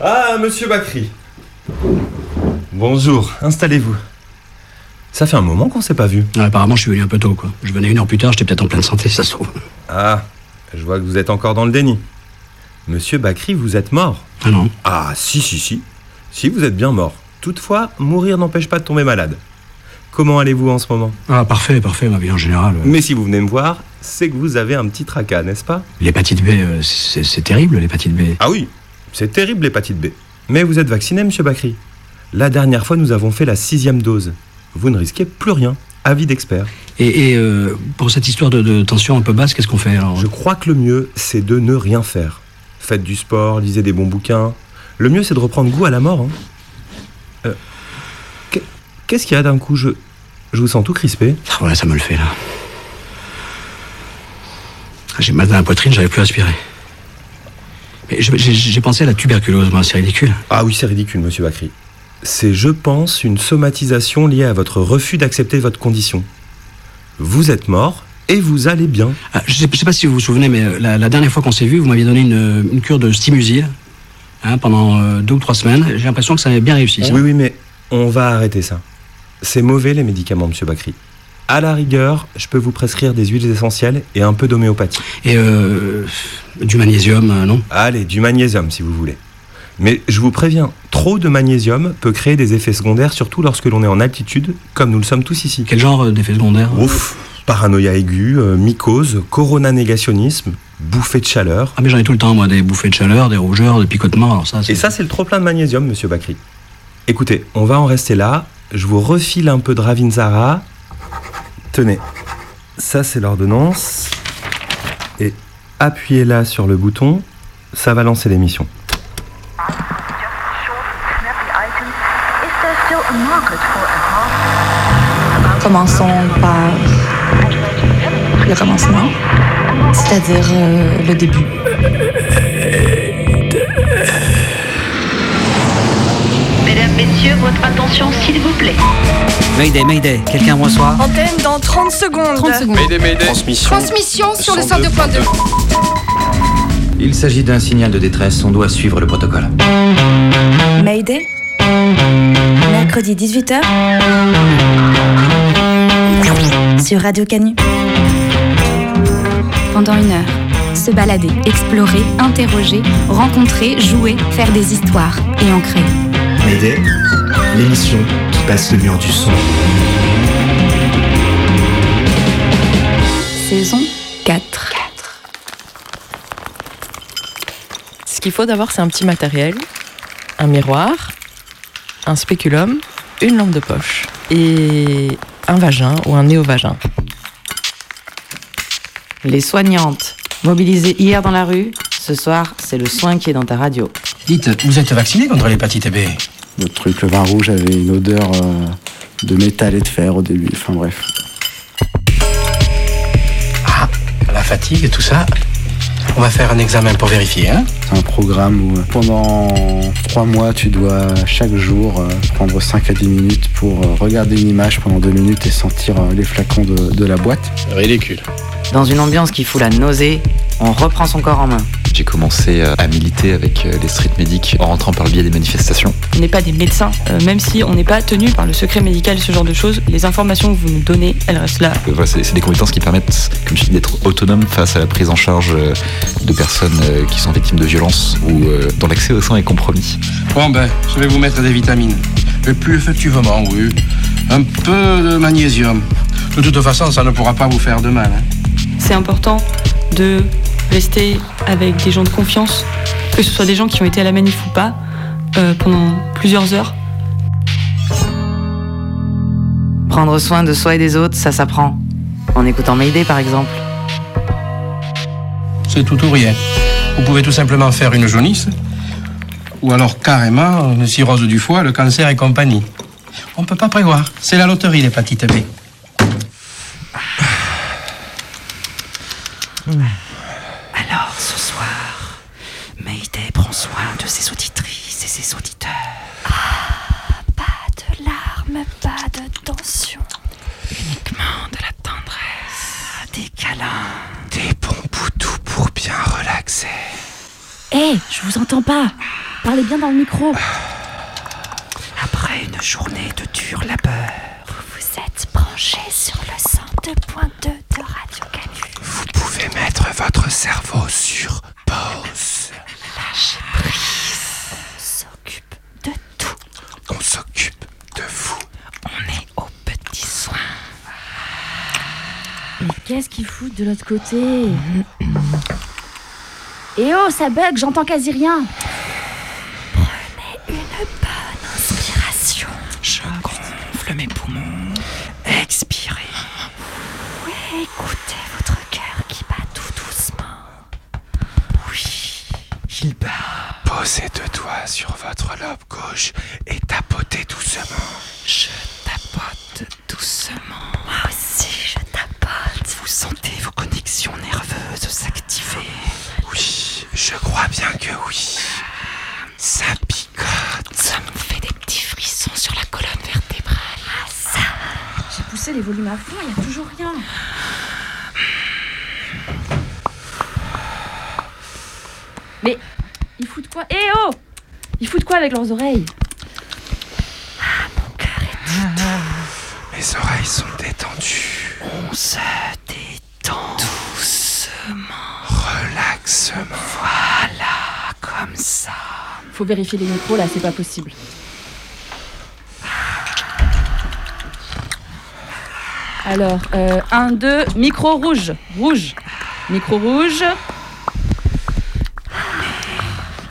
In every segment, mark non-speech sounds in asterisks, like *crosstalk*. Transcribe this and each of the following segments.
Ah, monsieur Bacry. Bonjour, installez-vous. Ça fait un moment qu'on s'est pas vu. Ah, apparemment, je suis venu un peu tôt, quoi. Je venais une heure plus tard, j'étais peut-être en pleine santé, ça se trouve. Ah, je vois que vous êtes encore dans le déni. Monsieur Bacry, vous êtes mort. Ah non Ah, si, si, si. Si, vous êtes bien mort. Toutefois, mourir n'empêche pas de tomber malade. Comment allez-vous en ce moment? Ah, parfait, parfait, ma vie en général. euh, Mais si vous venez me voir, c'est que vous avez un petit tracas, n'est-ce pas? L'hépatite B, euh, c'est terrible, l'hépatite B. Ah oui, c'est terrible l'hépatite B. Mais vous êtes vacciné, monsieur Bacry. La dernière fois, nous avons fait la sixième dose. Vous ne risquez plus rien. Avis d'expert. Et, et, euh, pour cette histoire de, de tension un peu basse, qu'est-ce qu'on fait alors Je crois que le mieux, c'est de ne rien faire. Faites du sport, lisez des bons bouquins. Le mieux, c'est de reprendre goût à la mort. hein. Euh, qu'est- Qu'est-ce qu'il y a d'un coup? Je, je vous sens tout crispé. Ah, Voilà, ça me le fait, là. J'ai mal dans la poitrine, j'arrive plus à respirer. J'ai pensé à la tuberculose, moi, c'est ridicule. Ah oui, c'est ridicule, monsieur Bacry. C'est, je pense, une somatisation liée à votre refus d'accepter votre condition. Vous êtes mort et vous allez bien. Ah, je, je sais pas si vous vous souvenez, mais euh, la, la dernière fois qu'on s'est vu, vous m'aviez donné une, une cure de stimusil hein, pendant euh, deux ou trois semaines. J'ai l'impression que ça avait bien réussi. ça. Oui, oui, mais on va arrêter ça. C'est mauvais les médicaments, monsieur Bacry. À la rigueur, je peux vous prescrire des huiles essentielles et un peu d'homéopathie. Et euh, du magnésium, euh, non? Allez, du magnésium si vous voulez. Mais je vous préviens, trop de magnésium peut créer des effets secondaires, surtout lorsque l'on est en altitude, comme nous le sommes tous ici. Quel genre euh, d'effet secondaire Ouf Paranoïa aiguë, mycose, coronanégationnisme, bouffée de chaleur. Ah, mais j'en ai tout le temps, moi, des bouffées de chaleur, des rougeurs, des picotements, alors ça. Et ça, c'est le trop-plein de magnésium, monsieur Bacry. Écoutez, on va en rester là. Je vous refile un peu de Ravinzara. Tenez, ça, c'est l'ordonnance. Et appuyez là sur le bouton. Ça va lancer l'émission. Commençons par le commencement, c'est-à-dire euh, le début. Messieurs, votre attention s'il vous plaît. Mayday, Mayday, quelqu'un me reçoit Antenne dans 30 secondes. 30 secondes. Transmission sur le 102.2. Il s'agit d'un signal de détresse, on doit suivre le protocole. Mayday. Mercredi 18h. Sur Radio Canu. pendant une heure. Se balader, explorer, interroger, rencontrer, jouer, faire des histoires et en créer. Mayday, l'émission qui passe le mur du son. Saison 4. Ce qu'il faut d'abord, c'est un petit matériel, un miroir, un spéculum, une lampe de poche et un vagin ou un néovagin. Les soignantes, mobilisées hier dans la rue, ce soir, c'est le soin qui est dans ta radio. Dites, vous êtes vacciné contre l'hépatite B? Le truc, le vin rouge avait une odeur euh, de métal et de fer au début. Enfin bref. Ah, la fatigue et tout ça. On va faire un examen pour vérifier, hein C'est un programme où euh, pendant trois mois, tu dois chaque jour euh, prendre 5 à 10 minutes pour regarder une image pendant deux minutes et sentir les flacons de, de la boîte. Ridicule. Dans une ambiance qui fout la nausée, on reprend son corps en main. J'ai commencé euh, à militer avec euh, les street medics en rentrant par le biais des manifestations. On n'est pas des médecins, euh, même si on n'est pas tenu par le secret médical, ce genre de choses. Les informations que vous nous donnez, elles restent là. Euh, voilà, c'est des compétences qui permettent, comme je dis, d'être autonome face à la prise en charge de personnes qui sont victimes de violences ou euh, dont l'accès au sang est compromis. Bon ben, je vais vous mettre des vitamines. Et plus effectivement, oui. Un peu de magnésium. De toute façon, ça ne pourra pas vous faire de mal. hein. C'est important de rester avec des gens de confiance, que ce soit des gens qui ont été à la manif ou pas, euh, pendant plusieurs heures. Prendre soin de soi et des autres, ça s'apprend. En écoutant Mayday, par exemple. C'est tout ou rien. Vous pouvez tout simplement faire une jaunisse, ou alors carrément une cirrhose du foie, le cancer et compagnie. On ne peut pas prévoir. C'est la loterie, l'hépatite B. Alors, vous entends pas. Parlez bien dans le micro. Après une journée de dur labeur, vous vous êtes branché sur le 102.2 de Radio Canu. Vous pouvez mettre votre cerveau sur pause. Lâchez prise. On s'occupe de tout. On s'occupe de vous. On est aux petits soins. Mais qu'est-ce qu'ils foutent de l'autre côté? Eh oh, ça bug, j'entends quasi rien. Prenez une bonne inspiration. Je gonfle mes poumons. Expirez. Oui, écoutez votre cœur qui bat tout doucement. Oui, il bat. Posez deux doigts sur votre lobe gauche et tapotez doucement. Je tapote doucement. Moi aussi, je tapote. Vous sentez vos connexions nerveuses s'activer. Oui, je crois bien que oui. Ça picote. Ça me fait des petits frissons sur la colonne vertébrale. Ah, ça. J'ai poussé les volumes à fond, il n'y a toujours rien. Mais ils foutent quoi? Eh oh Ils foutent quoi avec leurs oreilles? Ah, mon cœur est Mes oreilles sont détendues. On se détend doucement. Relaxement. Comme ça. Faut vérifier les micros là, c'est pas possible. Alors, 1, 2, micro rouge. Rouge. Micro rouge.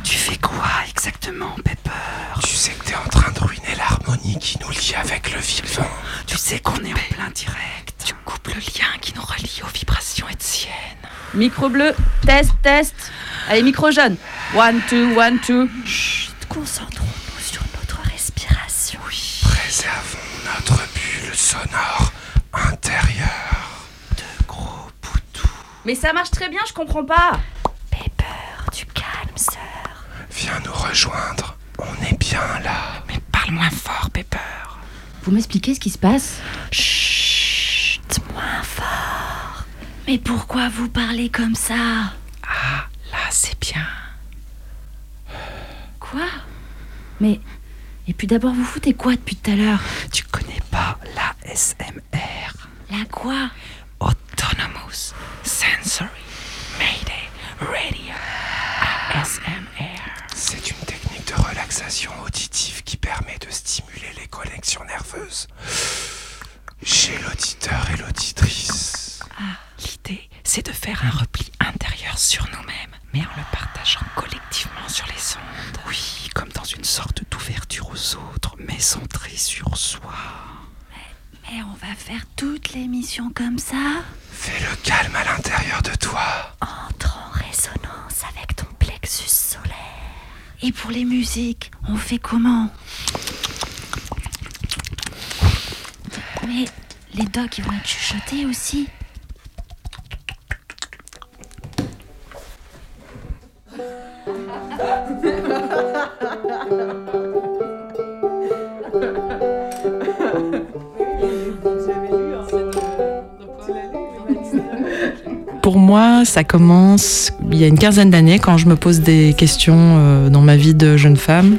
Tu fais quoi exactement, Pepper? Tu sais que t'es en train de ruiner l'harmonie qui nous lie avec le vivant. Tu sais qu'on est en plein direct. Tu coupes le lien qui nous relie aux vibrations étiennes. Micro bleu. Test, test. Allez, micro jaune. One, two, one, two. Chut, concentrons-nous sur notre respiration. Oui. Préservons notre bulle sonore intérieure. De gros boutous. Mais ça marche très bien, je comprends pas. Pepper, du calme, sœur. Viens nous rejoindre. On est bien là. Mais parle moins fort, Pepper. Vous m'expliquez ce qui se passe? Chut. Mais pourquoi vous parlez comme ça? Ah, là c'est bien. Quoi? Mais. Et puis d'abord, vous foutez quoi depuis tout à l'heure? Tu connais pas la SMR La quoi? Autonomous Sensory Mayday Radio. ASMR. C'est une technique de relaxation auditive qui permet de stimuler les connexions nerveuses chez l'auditeur et l'auditrice. Ah. L'idée, c'est de faire un repli intérieur sur nous-mêmes, mais en le partageant collectivement sur les ondes. Oui, comme dans une sorte d'ouverture aux autres, mais centrée sur soi. Mais on va faire toute l'émission comme ça Fais le calme à l'intérieur de toi. Entre en résonance avec ton plexus solaire. Et pour les musiques, on fait comment? Mais les docs, ils vont être chuchotés aussi. Pour moi, ça commence il y a une quinzaine d'années quand je me pose des questions euh, dans ma vie de jeune femme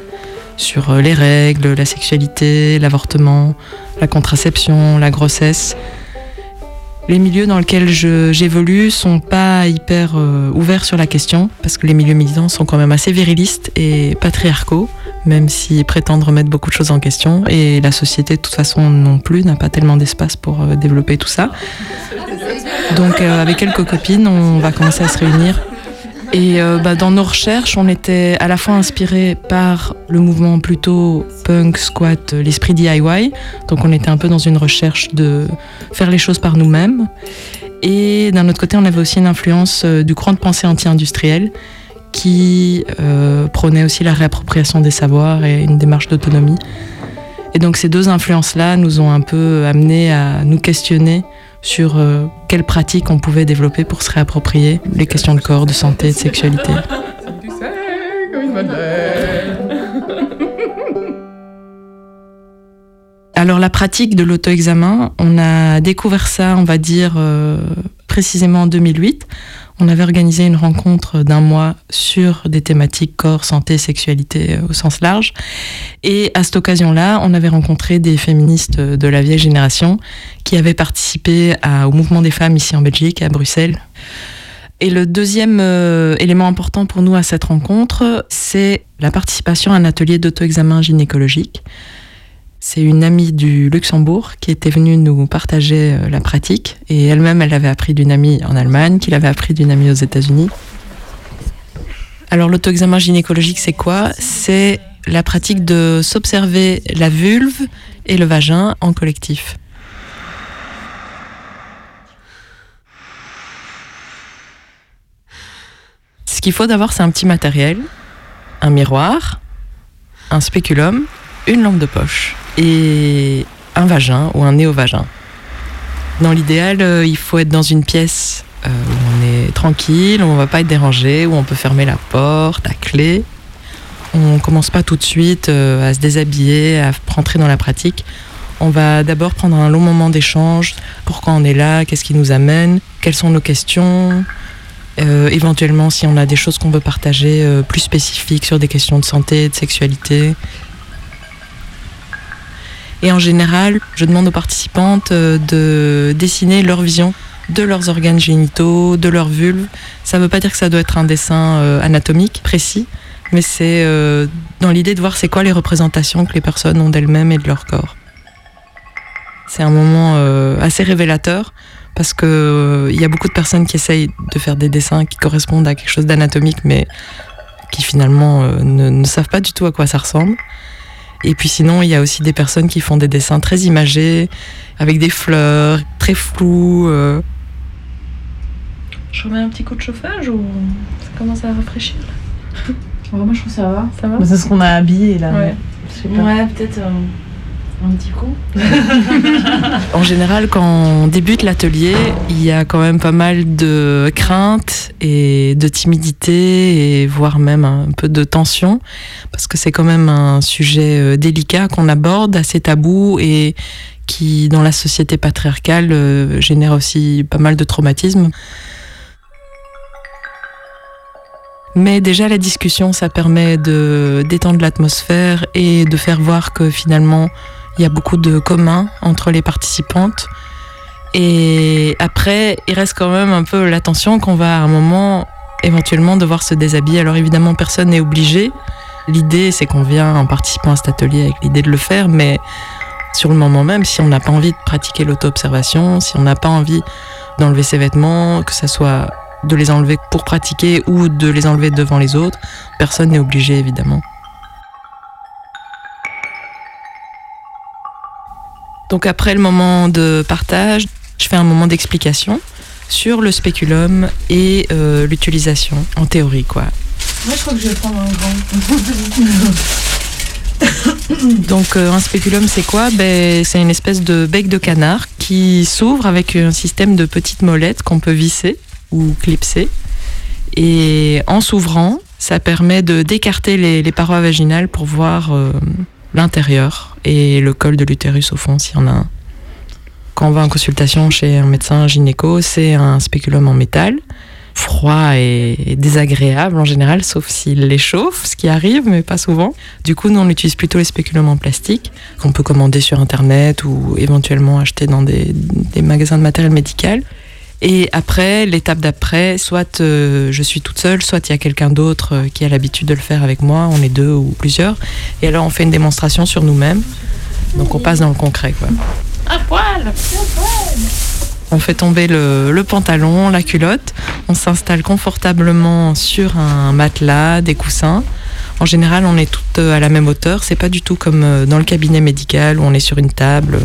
sur euh, les règles, la sexualité, l'avortement, la contraception, la grossesse. Les milieux dans lesquels j'évolue sont pas hyper euh, ouverts sur la question parce que les milieux militants sont quand même assez virilistes et patriarcaux, même s'ils prétendent remettre beaucoup de choses en question. Et la société, de toute façon, non plus, n'a pas tellement d'espace pour euh, développer tout ça. Donc, euh, avec quelques copines, on va commencer à se réunir. Et euh, bah, dans nos recherches, on était à la fois inspiré par le mouvement plutôt punk, squat, euh, l'esprit DIY. Donc, on était un peu dans une recherche de faire les choses par nous-mêmes. Et d'un autre côté, on avait aussi une influence euh, du courant de pensée anti-industriel qui euh, prônait aussi la réappropriation des savoirs et une démarche d'autonomie. Et donc ces deux influences-là nous ont un peu amené à nous questionner sur euh, quelles pratiques on pouvait développer pour se réapproprier les questions de corps, de santé, de sexualité. Alors la pratique de l'auto-examen, on a découvert ça, on va dire, euh, précisément en 2008. On avait organisé une rencontre d'un mois sur des thématiques corps, santé, sexualité euh, au sens large. Et à cette occasion-là, on avait rencontré des féministes de la vieille génération qui avaient participé au mouvement des femmes ici en Belgique, à Bruxelles. Et le deuxième euh, élément important pour nous à cette rencontre, c'est la participation à un atelier d'auto-examen gynécologique. C'est une amie du Luxembourg qui était venue nous partager euh, la pratique. Et elle-même, elle avait appris d'une amie en Allemagne, qui l'avait appris d'une amie aux États-Unis. Alors l'auto-examen gynécologique, c'est quoi? C'est la pratique de s'observer la vulve et le vagin en collectif. Ce qu'il faut d'abord, c'est un petit matériel, un miroir, un spéculum, une lampe de poche et un vagin ou un néovagin. Dans l'idéal, euh, il faut être dans une pièce euh, où on est tranquille, où on va pas être dérangé, où on peut fermer la porte à clé. On commence pas tout de suite euh, à se déshabiller, à rentrer dans la pratique. On va d'abord prendre un long moment d'échange. Pourquoi on est là Qu'est-ce qui nous amène Quelles sont nos questions éventuellement, si on a des choses qu'on veut partager plus spécifiques sur des questions de santé, de sexualité. Et en général, je demande aux participantes euh, de dessiner leur vision de leurs organes génitaux, de leur vulve. Ça ne veut pas dire que ça doit être un dessin anatomique précis, mais c'est dans l'idée de voir c'est quoi les représentations que les personnes ont d'elles-mêmes et de leur corps. C'est un moment assez révélateur parce que euh, il y a beaucoup de personnes qui essayent de faire des dessins qui correspondent à quelque chose d'anatomique, mais qui finalement euh, ne, savent pas du tout à quoi ça ressemble. Et puis sinon, il y a aussi des personnes qui font des dessins très imagés, avec des fleurs, très flous. Euh. Je remets un petit coup de chauffage ou ça commence à rafraîchir Moi, je trouve que ça va. Ça va? C'est ce qu'on a habillé là. Ouais, ouais peut-être un petit coup. *laughs* en général, quand on débute l'atelier, il y a quand même pas mal de crainte et de timidité et voire même un peu de tension parce que c'est quand même un sujet euh, délicat qu'on aborde, assez tabou et qui, dans la société patriarcale, euh, génère aussi pas mal de traumatismes. Mais déjà la discussion, ça permet de détendre l'atmosphère et de faire voir que finalement il y a beaucoup de communs entre les participantes. Et après, il reste quand même un peu l'attention qu'on va à un moment éventuellement devoir se déshabiller. Alors évidemment, personne n'est obligé. L'idée, c'est qu'on vient en participant à cet atelier avec l'idée de le faire, mais sur le moment même, si on n'a pas envie de pratiquer l'auto-observation, si on n'a pas envie d'enlever ses vêtements, que ce soit de les enlever pour pratiquer ou de les enlever devant les autres, personne n'est obligé évidemment. Donc après le moment de partage, je fais un moment d'explication sur le spéculum et euh, l'utilisation en théorie quoi. Moi je crois que je vais prendre un grand. *laughs* Donc euh, un spéculum c'est quoi? Ben, C'est une espèce de bec de canard qui s'ouvre avec un système de petites molettes qu'on peut visser ou clipser. Et en s'ouvrant, ça permet de d'écarter les, parois vaginales pour voir euh, l'intérieur et le col de l'utérus au fond s'il y en a un. Quand on va en consultation chez un médecin gynéco, c'est un spéculum en métal, froid et désagréable en général, sauf s'il les chauffe, ce qui arrive, mais pas souvent. Du coup, nous, on utilise plutôt les spéculums en plastique, qu'on peut commander sur Internet ou éventuellement acheter dans des magasins de matériel médical. Et après, l'étape d'après, soit euh, je suis toute seule, soit il y a quelqu'un d'autre euh, qui a l'habitude de le faire avec moi, on est deux ou plusieurs. Et alors on fait une démonstration sur nous-mêmes. Donc on passe dans le concret. Quoi. Un poil On fait tomber le, le pantalon, la culotte, on s'installe confortablement sur un matelas, des coussins. En général, on est toutes à la même hauteur. C'est pas du tout comme euh, dans le cabinet médical où on est sur une table,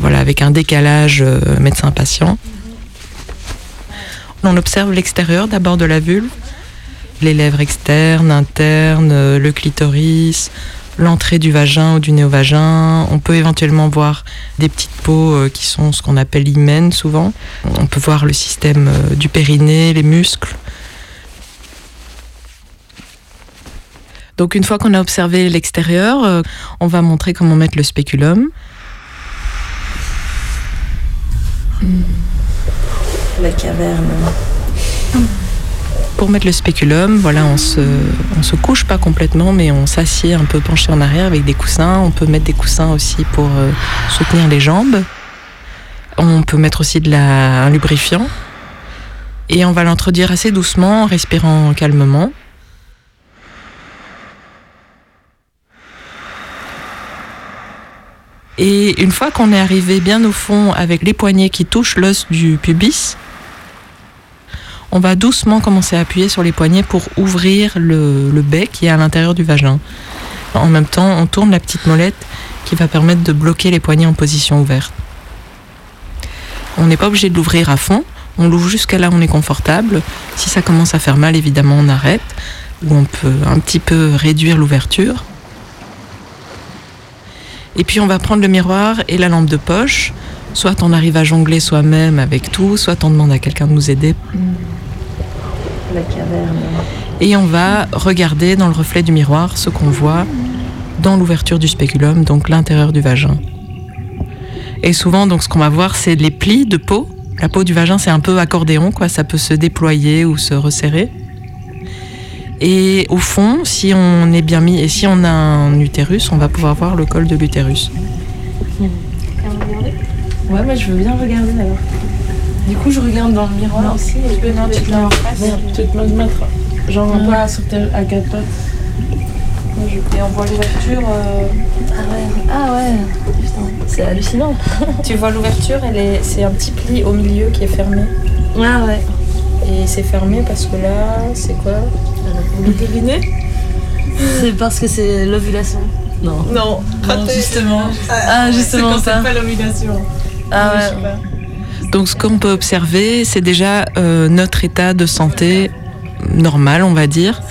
voilà, avec un décalage médecin-patient. On observe l'extérieur d'abord de la vulve, les lèvres externes, internes, euh, le clitoris, l'entrée du vagin ou du néovagin. On peut éventuellement voir des petites peaux euh, qui sont ce qu'on appelle hymens souvent. On peut voir le système euh, du périnée, les muscles. Donc une fois qu'on a observé l'extérieur, on va montrer comment mettre le spéculum. La caverne. Pour mettre le spéculum, voilà, on se, on se couche pas complètement, mais on s'assied un peu penché en arrière avec des coussins. On peut mettre des coussins aussi pour euh, soutenir les jambes. On peut mettre aussi de la, un lubrifiant. Et on va l'introduire assez doucement en respirant calmement. Et une fois qu'on est arrivé bien au fond avec les poignets qui touchent l'os du pubis, on va doucement commencer à appuyer sur les poignets pour ouvrir le, bec qui est à l'intérieur du vagin. En même temps, on tourne la petite molette qui va permettre de bloquer les poignets en position ouverte. On n'est pas obligé de l'ouvrir à fond, on l'ouvre jusqu'à là où on est confortable. Si ça commence à faire mal, évidemment, on arrête, ou on peut un petit peu réduire l'ouverture. Et puis on va prendre le miroir et la lampe de poche. Soit on arrive à jongler soi-même avec tout, soit on demande à quelqu'un de nous aider. La caverne. Et on va regarder dans le reflet du miroir ce qu'on voit dans l'ouverture du spéculum, donc l'intérieur du vagin. Et souvent, donc, ce qu'on va voir, c'est les plis de peau. La peau du vagin, c'est un peu accordéon, quoi. Ça peut se déployer ou se resserrer. Et au fond, si on est bien mis et si on a un utérus, on va pouvoir voir le col de l'utérus. Ouais, mais je veux bien regarder alors. Du coup, je regarde dans le miroir aussi. Et puis, non, tu te mets en face. Merde, tu te mets mettre genre un peu à, sur tes- à quatre pattes. Et on voit l'ouverture. euh, Ah ouais, ah ouais. Putain, c'est hallucinant. *laughs* Tu vois l'ouverture, elle est, c'est un petit pli au milieu qui est fermé. Ah ouais. Et c'est fermé parce que là, c'est quoi? Le périnée C'est parce que c'est l'ovulation. Non. Non, raté. justement. Ah, justement c'est quand ça. c'est pas l'ovulation. Ah ouais. pas. Donc ce qu'on peut observer, c'est déjà euh, notre état de santé normal, on va dire.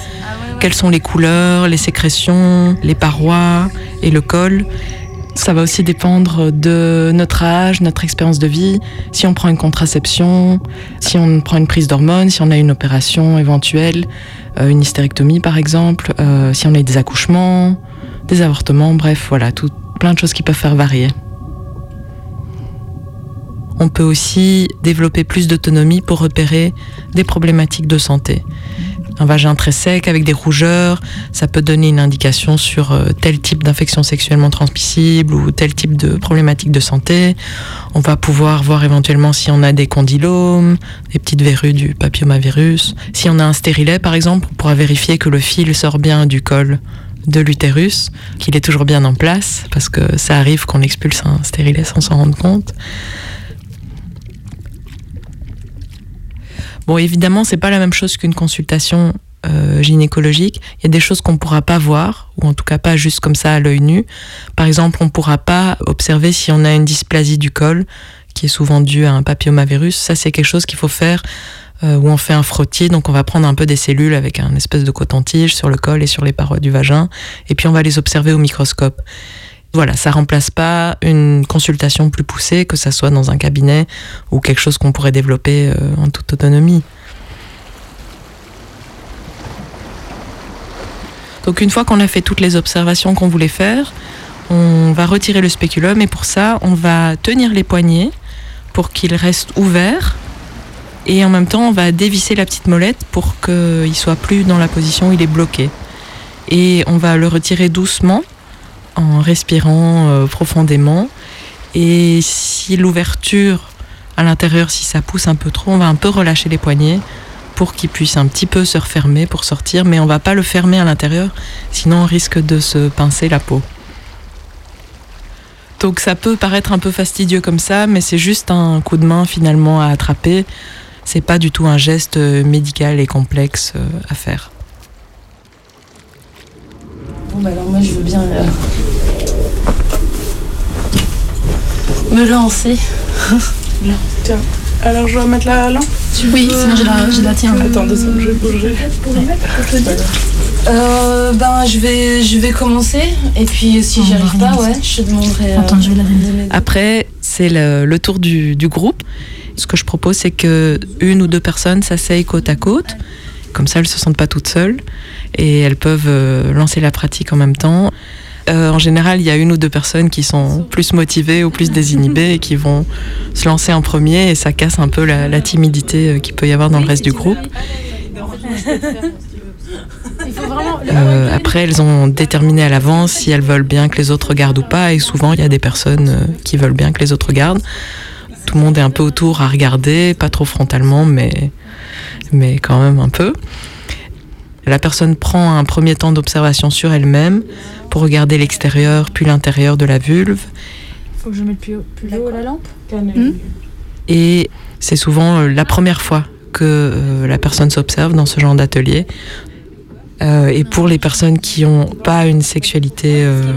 Quelles sont les couleurs, les sécrétions, les parois et le col. Ça va aussi dépendre de notre âge, notre expérience de vie, si on prend une contraception, si on prend une prise d'hormones, si on a une opération éventuelle, euh, une hystérectomie par exemple, euh, si on a eu des accouchements, des avortements, bref, voilà, tout, plein de choses qui peuvent faire varier. On peut aussi développer plus d'autonomie pour repérer des problématiques de santé. Un vagin très sec avec des rougeurs, ça peut donner une indication sur euh, tel type d'infection sexuellement transmissible ou tel type de problématique de santé. On va pouvoir voir éventuellement si on a des condylomes, des petites verrues du papillomavirus. Si on a un stérilet par exemple, on pourra vérifier que le fil sort bien du col de l'utérus, qu'il est toujours bien en place, parce que ça arrive qu'on expulse un stérilet sans s'en rendre compte. Bon, évidemment, c'est pas la même chose qu'une consultation euh, gynécologique. Il y a des choses qu'on pourra pas voir, ou en tout cas pas juste comme ça à l'œil nu. Par exemple, on pourra pas observer si on a une dysplasie du col, qui est souvent due à un papillomavirus. Ça, c'est quelque chose qu'il faut faire euh, où on fait un frottis. Donc, on va prendre un peu des cellules avec un espèce de coton-tige sur le col et sur les parois du vagin, et puis on va les observer au microscope. Voilà, ça remplace pas une consultation plus poussée, que ça soit dans un cabinet ou quelque chose qu'on pourrait développer euh, en toute autonomie. Donc une fois qu'on a fait toutes les observations qu'on voulait faire, on va retirer le spéculum et pour ça, on va tenir les poignets pour qu'ils restent ouverts et en même temps, on va dévisser la petite molette pour qu'il soit plus dans la position où il est bloqué. Et on va le retirer doucement en respirant euh, profondément. Et si l'ouverture à l'intérieur, si ça pousse un peu trop, on va un peu relâcher les poignets pour qu'il puisse un petit peu se refermer pour sortir, mais on va pas le fermer à l'intérieur, sinon on risque de se pincer la peau. Donc ça peut paraître un peu fastidieux comme ça, mais c'est juste un coup de main finalement à attraper. C'est pas du tout un geste euh, médical et complexe euh, à faire. Bon, bah alors moi je veux bien euh, me lancer. Là, tiens. Alors je dois mettre la lampe Oui, sinon j'ai la, la tienne. Attends deux secondes, je vais bouger. Euh, ben je vais, je vais commencer et puis si j'y arrive pas, ouais, je te demanderai. euh, Attends, je vais la Après, c'est le, le tour du, du groupe. Ce que je propose, c'est que une ou deux personnes s'asseyent côte à côte. Comme ça, elles se sentent pas toutes seules et elles peuvent euh, lancer la pratique en même temps. Euh, en général, il y a une ou deux personnes qui sont plus motivées ou plus désinhibées et qui vont se lancer en premier et ça casse un peu la, la timidité euh, qu'il peut y avoir dans le reste du groupe. Euh, après, elles ont déterminé à l'avance si elles veulent bien que les autres regardent ou pas, et souvent il y a des personnes qui veulent bien que les autres regardent. Tout le monde est un peu autour à regarder, pas trop frontalement, mais, mais quand même un peu. La personne prend un premier temps d'observation sur elle-même pour regarder l'extérieur puis l'intérieur de la vulve. Faut que je mette plus, plus haut la lampe Et c'est souvent euh, la première fois que euh, la personne s'observe dans ce genre d'atelier. Euh, et pour les personnes qui n'ont pas une sexualité euh,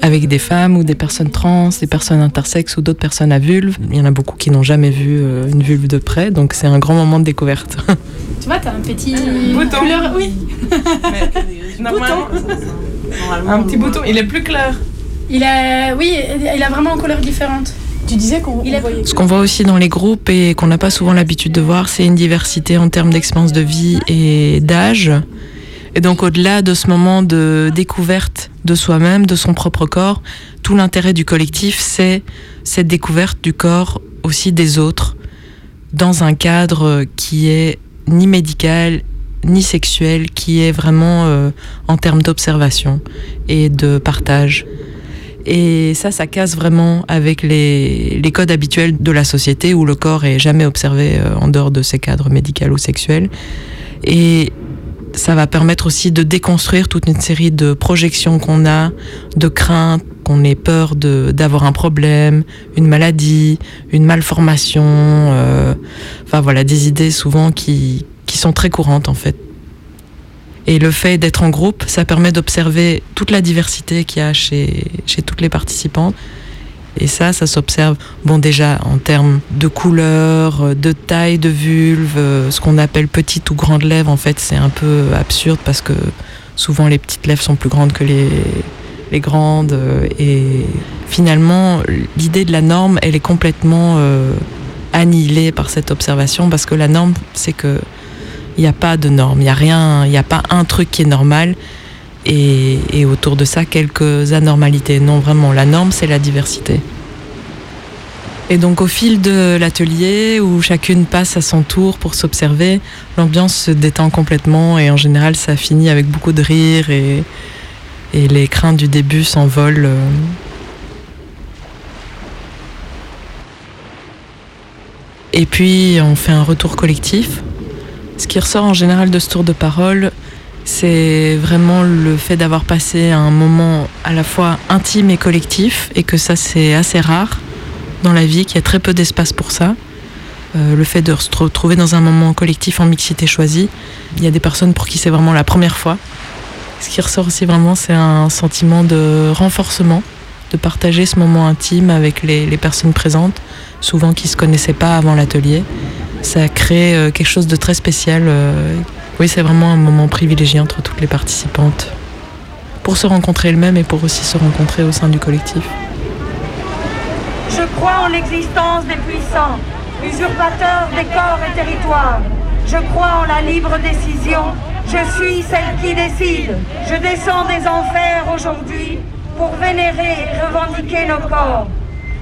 avec des femmes ou des personnes trans, des personnes intersexes ou d'autres personnes à vulve, il y en a beaucoup qui n'ont jamais vu euh, une vulve de près, donc c'est un grand moment de découverte. *laughs* Tu vois, t'as un petit *laughs* Bouton. couleur. Oui. Normalement, un petit bouton, il est plus clair. Il a, oui, il a vraiment une couleur différente. Tu disais qu'on voyait. Ce qu'on voit aussi dans les groupes et qu'on n'a pas souvent l'habitude de voir, c'est une diversité en termes d'expérience de vie et d'âge. Et donc au-delà de ce moment de découverte de soi-même, de son propre corps, tout l'intérêt du collectif, c'est cette découverte du corps aussi des autres, dans un cadre qui est ni médical, ni sexuel, qui est vraiment euh, en termes d'observation et de partage. Et ça, ça casse vraiment avec les, les, codes habituels de la société où le corps est jamais observé euh, en dehors de ces cadres médicaux ou sexuels. Et ça va permettre aussi de déconstruire toute une série de projections qu'on a, de craintes, qu'on ait peur d'avoir un problème, une maladie, une malformation, euh, enfin voilà, des idées souvent qui, qui sont très courantes en fait. Et le fait d'être en groupe, ça permet d'observer toute la diversité qu'il y a chez, chez toutes les participantes. Et ça, ça s'observe, bon déjà en termes de couleur, de taille de vulve, ce qu'on appelle petite ou grande lèvre, en fait c'est un peu absurde parce que souvent les petites lèvres sont plus grandes que les, les grandes. Et finalement, l'idée de la norme, elle est complètement euh, annihilée par cette observation parce que la norme, c'est que il n'y a pas de norme, il n'y a rien, il n'y a pas un truc qui est normal et, autour de ça quelques anormalités. Non, vraiment, la norme, c'est la diversité. Et donc au fil de l'atelier, où chacune passe à son tour pour s'observer, l'ambiance se détend complètement et en général ça finit avec beaucoup de rire et, et les craintes du début s'envolent. Et puis on fait un retour collectif. Ce qui ressort en général de ce tour de parole, c'est vraiment le fait d'avoir passé un moment à la fois intime et collectif, et que ça c'est assez rare dans la vie, qu'il y a très peu d'espace pour ça. Euh, le fait de se retrouver dans un moment collectif en mixité choisie, il y a des personnes pour qui c'est vraiment la première fois. Ce qui ressort aussi vraiment, c'est un sentiment de renforcement, de partager ce moment intime avec les, personnes présentes, souvent qui ne se connaissaient pas avant l'atelier. Ça crée euh, quelque chose de très spécial. Euh, oui, c'est vraiment un moment privilégié entre toutes les participantes pour se rencontrer elles-mêmes et pour aussi se rencontrer au sein du collectif. Je crois en l'existence des puissants, usurpateurs des corps et territoires. Je crois en la libre décision. Je suis celle qui décide. Je descends des enfers aujourd'hui pour vénérer et revendiquer nos corps.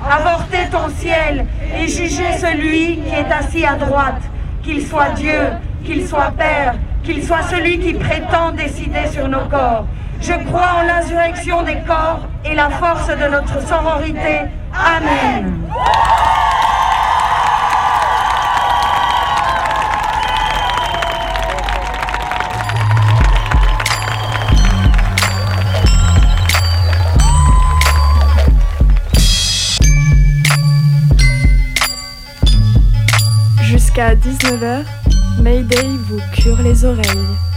Avorter ton ciel et juger celui qui est assis à droite, qu'il soit Dieu, qu'il soit Père, qu'il soit celui qui prétend décider sur nos corps. Je crois en l'insurrection des corps et la force de notre sororité. Amen. Jusqu'à 19h, Mayday vous cure les oreilles.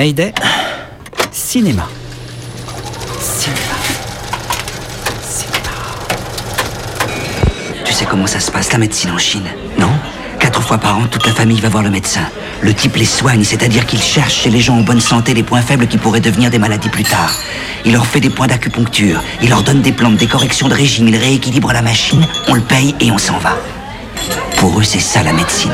Mayday, cinéma. Cinéma. Tu sais comment ça se passe la médecine en Chine, non? Quatre fois par an, toute la famille va voir le médecin. Le type les soigne, c'est-à-dire qu'il cherche chez les gens en bonne santé les points faibles qui pourraient devenir des maladies plus tard. Il leur fait des points d'acupuncture, il leur donne des plantes, des corrections de régime, il rééquilibre la machine, on le paye et on s'en va. Pour eux, c'est ça la médecine.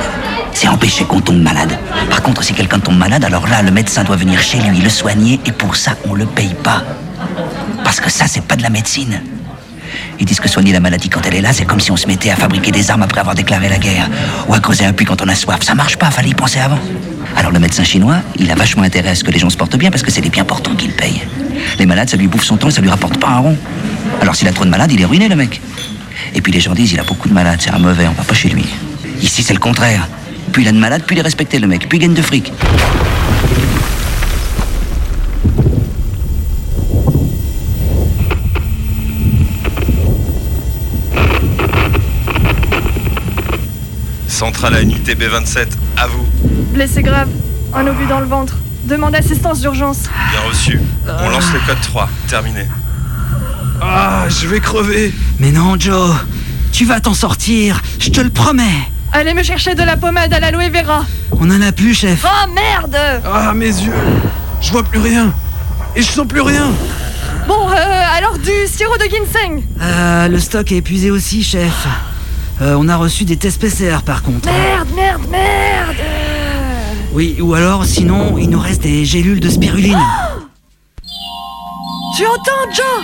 C'est empêcher qu'on tombe malade. Par contre, si quelqu'un tombe malade, alors là, le médecin doit venir chez lui, le soigner, et pour ça, on le paye pas. Parce que ça, c'est pas de la médecine. Ils disent que soigner la maladie quand elle est là, c'est comme si on se mettait à fabriquer des armes après avoir déclaré la guerre. Ou à creuser un puits quand on a soif. Ça marche pas, fallait y penser avant. Alors le médecin chinois, il a vachement intérêt à ce que les gens se portent bien parce que c'est les bien portants qui le payent. Les malades, ça lui bouffe son temps et ça lui rapporte pas un rond. Alors s'il a trop de malades, il est ruiné le mec. Et puis les gens disent, il a beaucoup de malades, c'est un mauvais, on va pas chez lui. Ici, c'est le contraire. Plus il a de malades, plus il est respecté le mec, plus il gagne de fric. Centrale à unité B27, à vous. Blessé grave, un obus dans le ventre. Demande assistance d'urgence. Bien reçu. On lance le code 3. Terminé. Ah, je vais crever. Mais non, Joe. Tu vas t'en sortir, je te le promets. Allez me chercher de la pommade à l'aloe vera. On en a plus, chef. Oh merde Ah, mes yeux. Je vois plus rien. Et je sens plus rien. Bon, euh, alors du sirop de ginseng. Euh, le stock est épuisé aussi, chef. Euh, on a reçu des tests PCR par contre. Merde, merde, merde Oui, ou alors sinon, il nous reste des gélules de spiruline. Tu entends, Joe?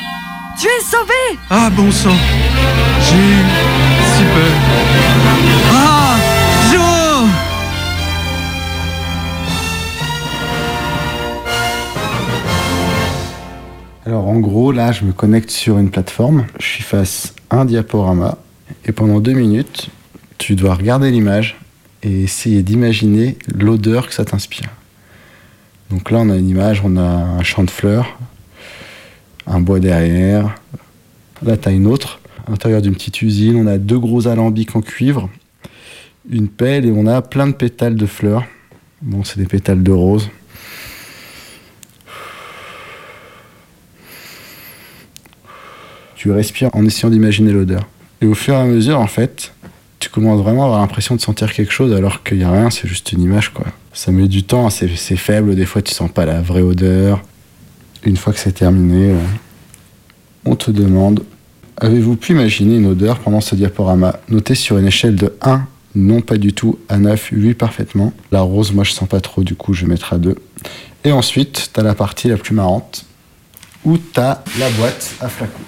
Tu es sauvé? Ah, bon sang. J'ai eu si peur. Alors en gros, là, je me connecte sur une plateforme, je suis face à un diaporama, et pendant deux minutes, tu dois regarder l'image et essayer d'imaginer l'odeur que ça t'inspire. Donc là, on a une image, on a un champ de fleurs, un bois derrière. Là, tu as une autre, à l'intérieur d'une petite usine, on a deux gros alambics en cuivre, une pelle et on a plein de pétales de fleurs. Bon, c'est des pétales de rose. Tu respires en essayant d'imaginer l'odeur. Et au fur et à mesure, en fait, tu commences vraiment à avoir l'impression de sentir quelque chose alors qu'il n'y a rien, c'est juste une image, quoi. Ça met du temps, c'est faible, des fois tu sens pas la vraie odeur. Une fois que c'est terminé, euh, on te demande avez-vous pu imaginer une odeur pendant ce diaporama? Notez sur une échelle de 1, non pas du tout, à 9, 8 parfaitement. La rose, moi je sens pas trop, du coup je vais mettre à 2. Et ensuite, tu as la partie la plus marrante, où tu as la boîte à flacons.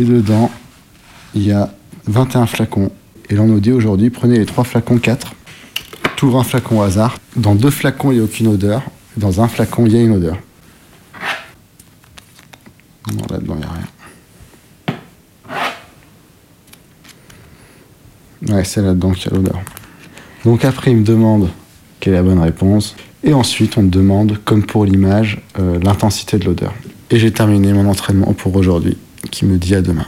Et dedans, il y a 21 flacons. Et l'on nous dit aujourd'hui, prenez les 3 flacons 4, t'ouvres un flacon au hasard. Dans deux flacons, il n'y a aucune odeur. Dans un flacon, il y a une odeur. Non, là-dedans, il n'y a rien. Ouais, c'est là-dedans qu'il y a l'odeur. Donc après, il me demande quelle est la bonne réponse. Et ensuite, on me demande, comme pour l'image, euh, l'intensité de l'odeur. Et j'ai terminé mon entraînement pour aujourd'hui, qui me dit à demain.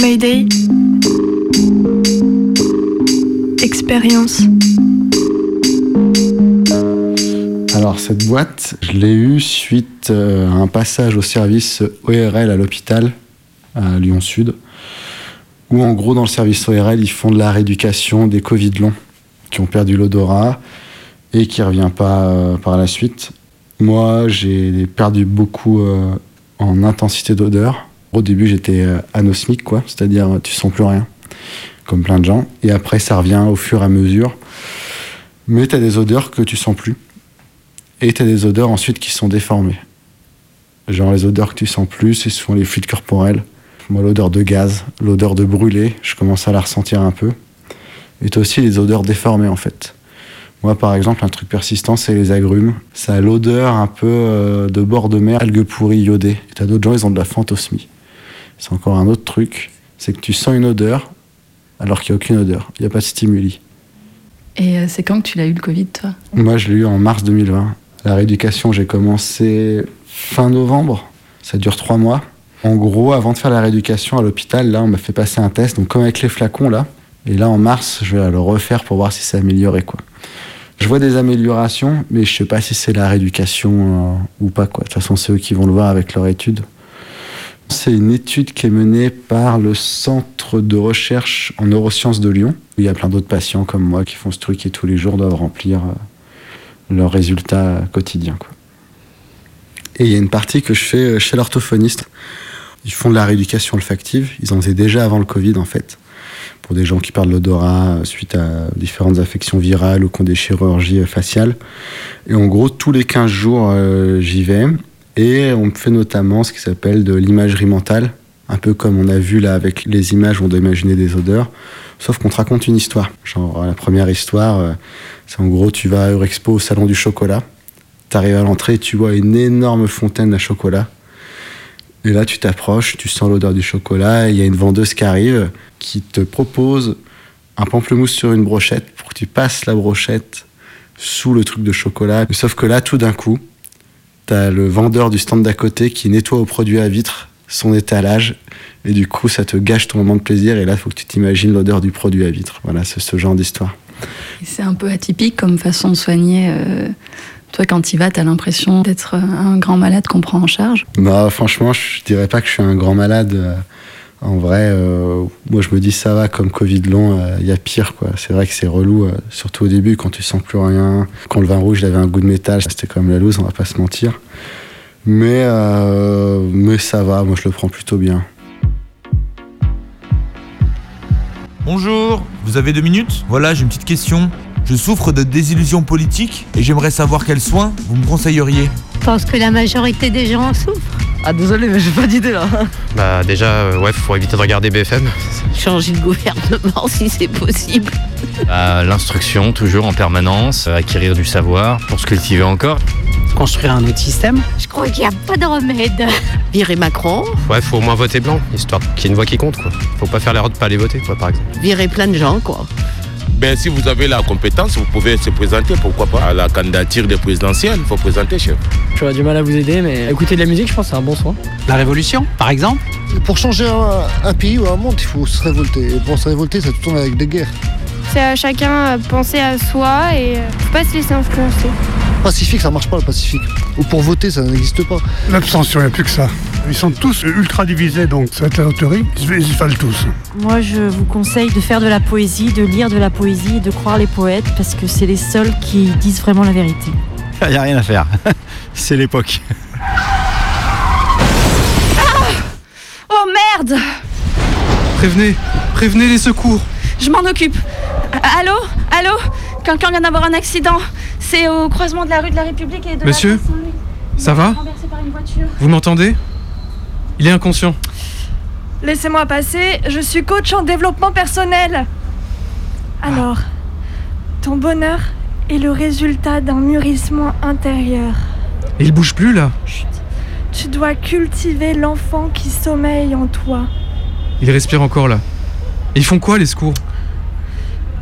Mayday. Expérience. Alors cette boîte, je l'ai eue suite euh, à un passage au service ORL à l'hôpital à Lyon Sud, où en gros dans le service ORL ils font de la rééducation des Covid longs qui ont perdu l'odorat et qui revient pas euh, par la suite. Moi j'ai perdu beaucoup euh, en intensité d'odeur. Au début j'étais euh, anosmique quoi, c'est-à-dire tu sens plus rien, comme plein de gens. Et après ça revient au fur et à mesure. Mais tu as des odeurs que tu sens plus. Et tu as des odeurs ensuite qui sont déformées. Genre les odeurs que tu sens plus, c'est souvent les fluides corporels. Moi, l'odeur de gaz, l'odeur de brûlé, je commence à la ressentir un peu. Et as aussi les odeurs déformées en fait. Moi, par exemple, un truc persistant, c'est les agrumes. Ça a l'odeur un peu euh, de bord de mer, algues pourries iodées. T'as d'autres gens, ils ont de la phantosmie. C'est encore un autre truc, c'est que tu sens une odeur alors qu'il n'y a aucune odeur. Il n'y a pas de stimuli. Et euh, c'est quand que tu l'as eu le Covid, toi? Moi, je l'ai eu en mars 2020. La rééducation, j'ai commencé fin novembre. Ça dure trois mois. En gros, avant de faire la rééducation à l'hôpital, là, on m'a fait passer un test, donc comme avec les flacons, là. Et là, en mars, je vais le refaire pour voir si c'est amélioré, quoi. Je vois des améliorations, mais je sais pas si c'est la rééducation euh, ou pas, quoi. De toute façon, c'est eux qui vont le voir avec leur étude. C'est une étude qui est menée par le Centre de recherche en neurosciences de Lyon. Il y a plein d'autres patients comme moi qui font ce truc et tous les jours doivent remplir euh, leurs résultats quotidiens. Quoi. Et il y a une partie que je fais euh, chez l'orthophoniste. Ils font de la rééducation olfactive. Ils en faisaient déjà avant le Covid, en fait. Pour des gens qui perdent l'odorat euh, suite à différentes affections virales ou qui ont des chirurgies faciales. Et en gros, tous les 15 jours, j'y vais. Et on fait notamment ce qui s'appelle de l'imagerie mentale, un peu comme on a vu là avec les images on doit imaginer des odeurs, sauf qu'on te raconte une histoire. Genre la première histoire, euh, c'est en gros tu vas à Eurexpo au salon du chocolat, tu arrives à l'entrée, tu vois une énorme fontaine à chocolat. Et là tu t'approches, tu sens l'odeur du chocolat, il y a une vendeuse qui arrive qui te propose un pamplemousse sur une brochette pour que tu passes la brochette sous le truc de chocolat. Sauf que là tout d'un coup, T'as le vendeur du stand d'à côté qui nettoie au produit à vitre son étalage. Et du coup, ça te gâche ton moment de plaisir. Et là, il faut que tu t'imagines l'odeur du produit à vitre. Voilà, c'est ce genre d'histoire. C'est un peu atypique comme façon de soigner. Euh, toi, quand tu y vas, tu as l'impression d'être un grand malade qu'on prend en charge Non, franchement, je dirais pas que je suis un grand malade. Euh, en vrai, euh, moi je me dis ça va, comme Covid long, il y a pire quoi. C'est vrai que c'est relou, surtout au début quand tu sens plus rien. Quand le vin rouge il avait un goût de métal, c'était comme la loose, on va pas se mentir. Mais, mais ça va, moi je le prends plutôt bien. Bonjour, vous avez deux minutes? Voilà, j'ai une petite question. Je souffre de désillusion politique et j'aimerais savoir quels soins vous me conseilleriez. Je pense que la majorité des gens en souffrent. Ah désolé, mais j'ai pas d'idée là. Bah déjà, euh, ouais, faut éviter de regarder BFM. Changer de gouvernement *laughs* si c'est possible. Bah, L'instruction, toujours en permanence, euh, acquérir du savoir pour se cultiver encore. Construire un autre système Je crois qu'il n'y a pas de remède. Virer Macron. Ouais, faut au moins voter blanc, histoire qu'il y ait une voix qui compte, quoi. Faut pas faire l'erreur de pas aller voter, quoi, par exemple. Virer plein de gens, quoi. Ben, si vous avez la compétence, vous pouvez se présenter, pourquoi pas, à la candidature des présidentielles. Il faut présenter, chef. J'aurais du mal à vous aider, mais écouter de la musique, je pense que c'est un bon soin. La révolution, par exemple? Pour changer un, un, pays ou un monde, il faut se révolter. Et pour se révolter, ça tourne avec des guerres. C'est à chacun de penser à soi et faut pas se laisser influencer. Pacifique, ça marche pas le pacifique. Ou pour voter, ça n'existe pas. L'abstention, il n'y a plus que ça. Ils sont tous ultra divisés, donc ça va être la loterie. Ils y fallent tous. Moi, je vous conseille de faire de la poésie, de lire de la poésie, de croire les poètes, parce que c'est les seuls qui disent vraiment la vérité. Il n'y a rien à faire. *laughs* c'est l'époque. Ah oh merde Prévenez, prévenez les secours. Je m'en occupe. Allô? Allô? Quelqu'un vient d'avoir un accident. C'est au croisement de la rue de la République et de Monsieur? la Ça va? Vous m'entendez? Il est inconscient. Laissez-moi passer, je suis coach en développement personnel. Alors, ton bonheur est le résultat d'un mûrissement intérieur. Et il bouge plus là Chut. Tu dois cultiver l'enfant qui sommeille en toi. Il respire encore là. Et ils font quoi les secours?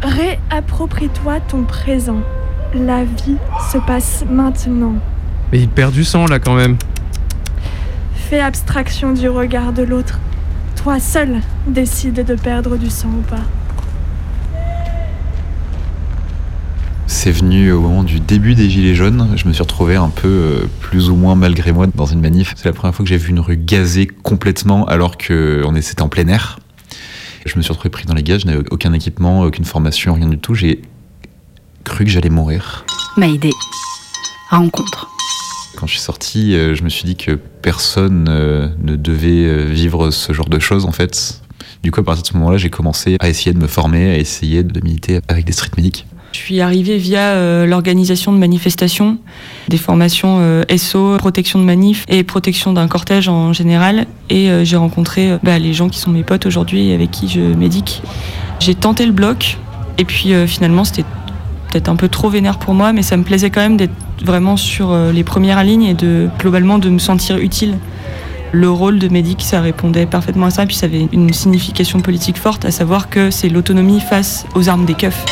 Réapproprie-toi ton présent. La vie se passe maintenant. Mais il perd du sang là quand même. Fais abstraction du regard de l'autre. Toi seul décide de perdre du sang ou pas. C'est venu au moment du début des Gilets jaunes. Je me suis retrouvé un peu euh, plus ou moins malgré moi dans une manif. C'est la première fois que j'ai vu une rue gazée complètement alors qu'on était en plein air. Je me suis retrouvé pris dans les gaz, je n'avais aucun équipement, aucune formation, rien du tout. J'ai cru que j'allais mourir. Mayday. Rencontre. Quand je suis sorti, euh, je me suis dit que personne euh, ne devait vivre ce genre de choses en fait. Du coup, à partir de ce moment-là, j'ai commencé à essayer de me former, à essayer de militer avec des street medics. Je suis arrivée via euh, l'organisation de manifestations, des formations euh, SO, protection de manif et protection d'un cortège en général. Et euh, j'ai rencontré bah, les gens qui sont mes potes aujourd'hui et avec qui je médique. J'ai tenté le bloc et puis finalement c'était peut-être un peu trop vénère pour moi, mais ça me plaisait quand même d'être vraiment sur les premières lignes et de globalement de me sentir utile. Le rôle de médic, ça répondait parfaitement à ça, puis ça avait une signification politique forte, à savoir que c'est l'autonomie face aux armes des keufs.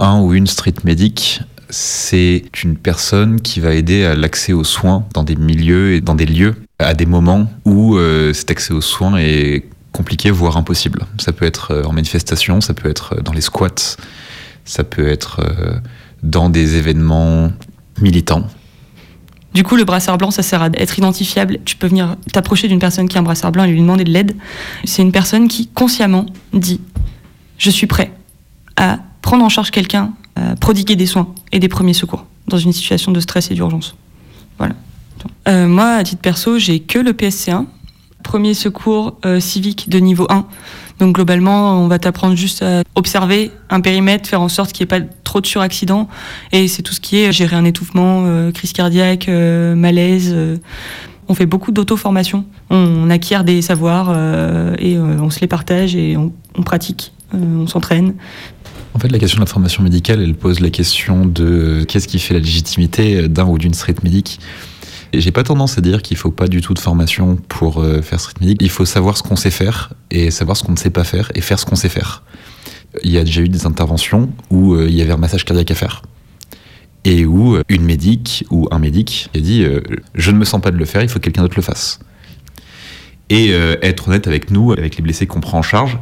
Une street medic, c'est une personne qui va aider à l'accès aux soins dans des milieux et dans des lieux à des moments où euh, cet accès aux soins est compliqué, voire impossible. Ça peut être euh, en manifestation, ça peut être dans les squats, ça peut être euh, dans des événements militants. Du coup, le brassard blanc, ça sert à être identifiable. Tu peux venir t'approcher d'une personne qui a un brassard blanc et lui demander de l'aide. C'est une personne qui consciemment dit Je suis prêt à prendre en charge quelqu'un, à prodiguer des soins et des premiers secours dans une situation de stress et d'urgence. Voilà. Euh, moi, à titre perso, j'ai que le PSC1, premier secours euh, civique de niveau 1. Donc globalement, on va t'apprendre juste à observer un périmètre, faire en sorte qu'il n'y ait pas trop de suraccidents. Et c'est tout ce qui est gérer un étouffement, euh, crise cardiaque, euh, malaise. euh. On fait beaucoup d'auto-formation. On, acquiert des savoirs euh, et euh, on se les partage et on, pratique, euh, on s'entraîne. En fait, la question de la formation médicale, elle pose la question de qu'est-ce qui fait la légitimité d'un ou d'une street medic. Et j'ai pas tendance à dire qu'il faut pas du tout de formation pour euh, faire street medic. Il faut savoir ce qu'on sait faire et savoir ce qu'on ne sait pas faire et faire ce qu'on sait faire. Il y a déjà eu des interventions où euh, il y avait un massage cardiaque à faire et où euh, une médic ou un médic a dit je ne me sens pas de le faire, il faut que quelqu'un d'autre le fasse. Et être honnête avec nous, avec les blessés qu'on prend en charge.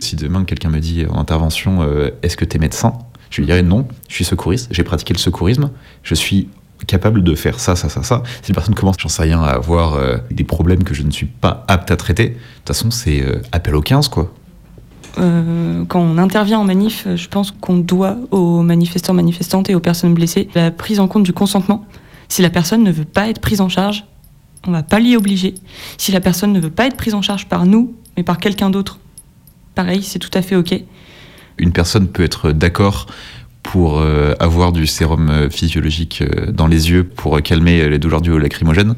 Si demain quelqu'un me dit en intervention euh, est-ce que tu es médecin? Je lui dirais non, je suis secouriste, j'ai pratiqué le secourisme, je suis capable de faire ça, ça, ça, ça. Si la personne commence, j'en sais rien, à avoir euh, des problèmes que je ne suis pas apte à traiter, de toute façon c'est euh, appel au 15 quoi. Quand on intervient en manif, je pense qu'on doit aux manifestants, manifestantes et aux personnes blessées la prise en compte du consentement. Si la personne ne veut pas être prise en charge, on va pas l'y obliger. Si la personne ne veut pas être prise en charge par nous, mais par quelqu'un d'autre, pareil, c'est tout à fait ok. Une personne peut être d'accord pour euh, avoir du sérum euh, physiologique euh, dans les yeux pour calmer les douleurs dues au lacrymogène.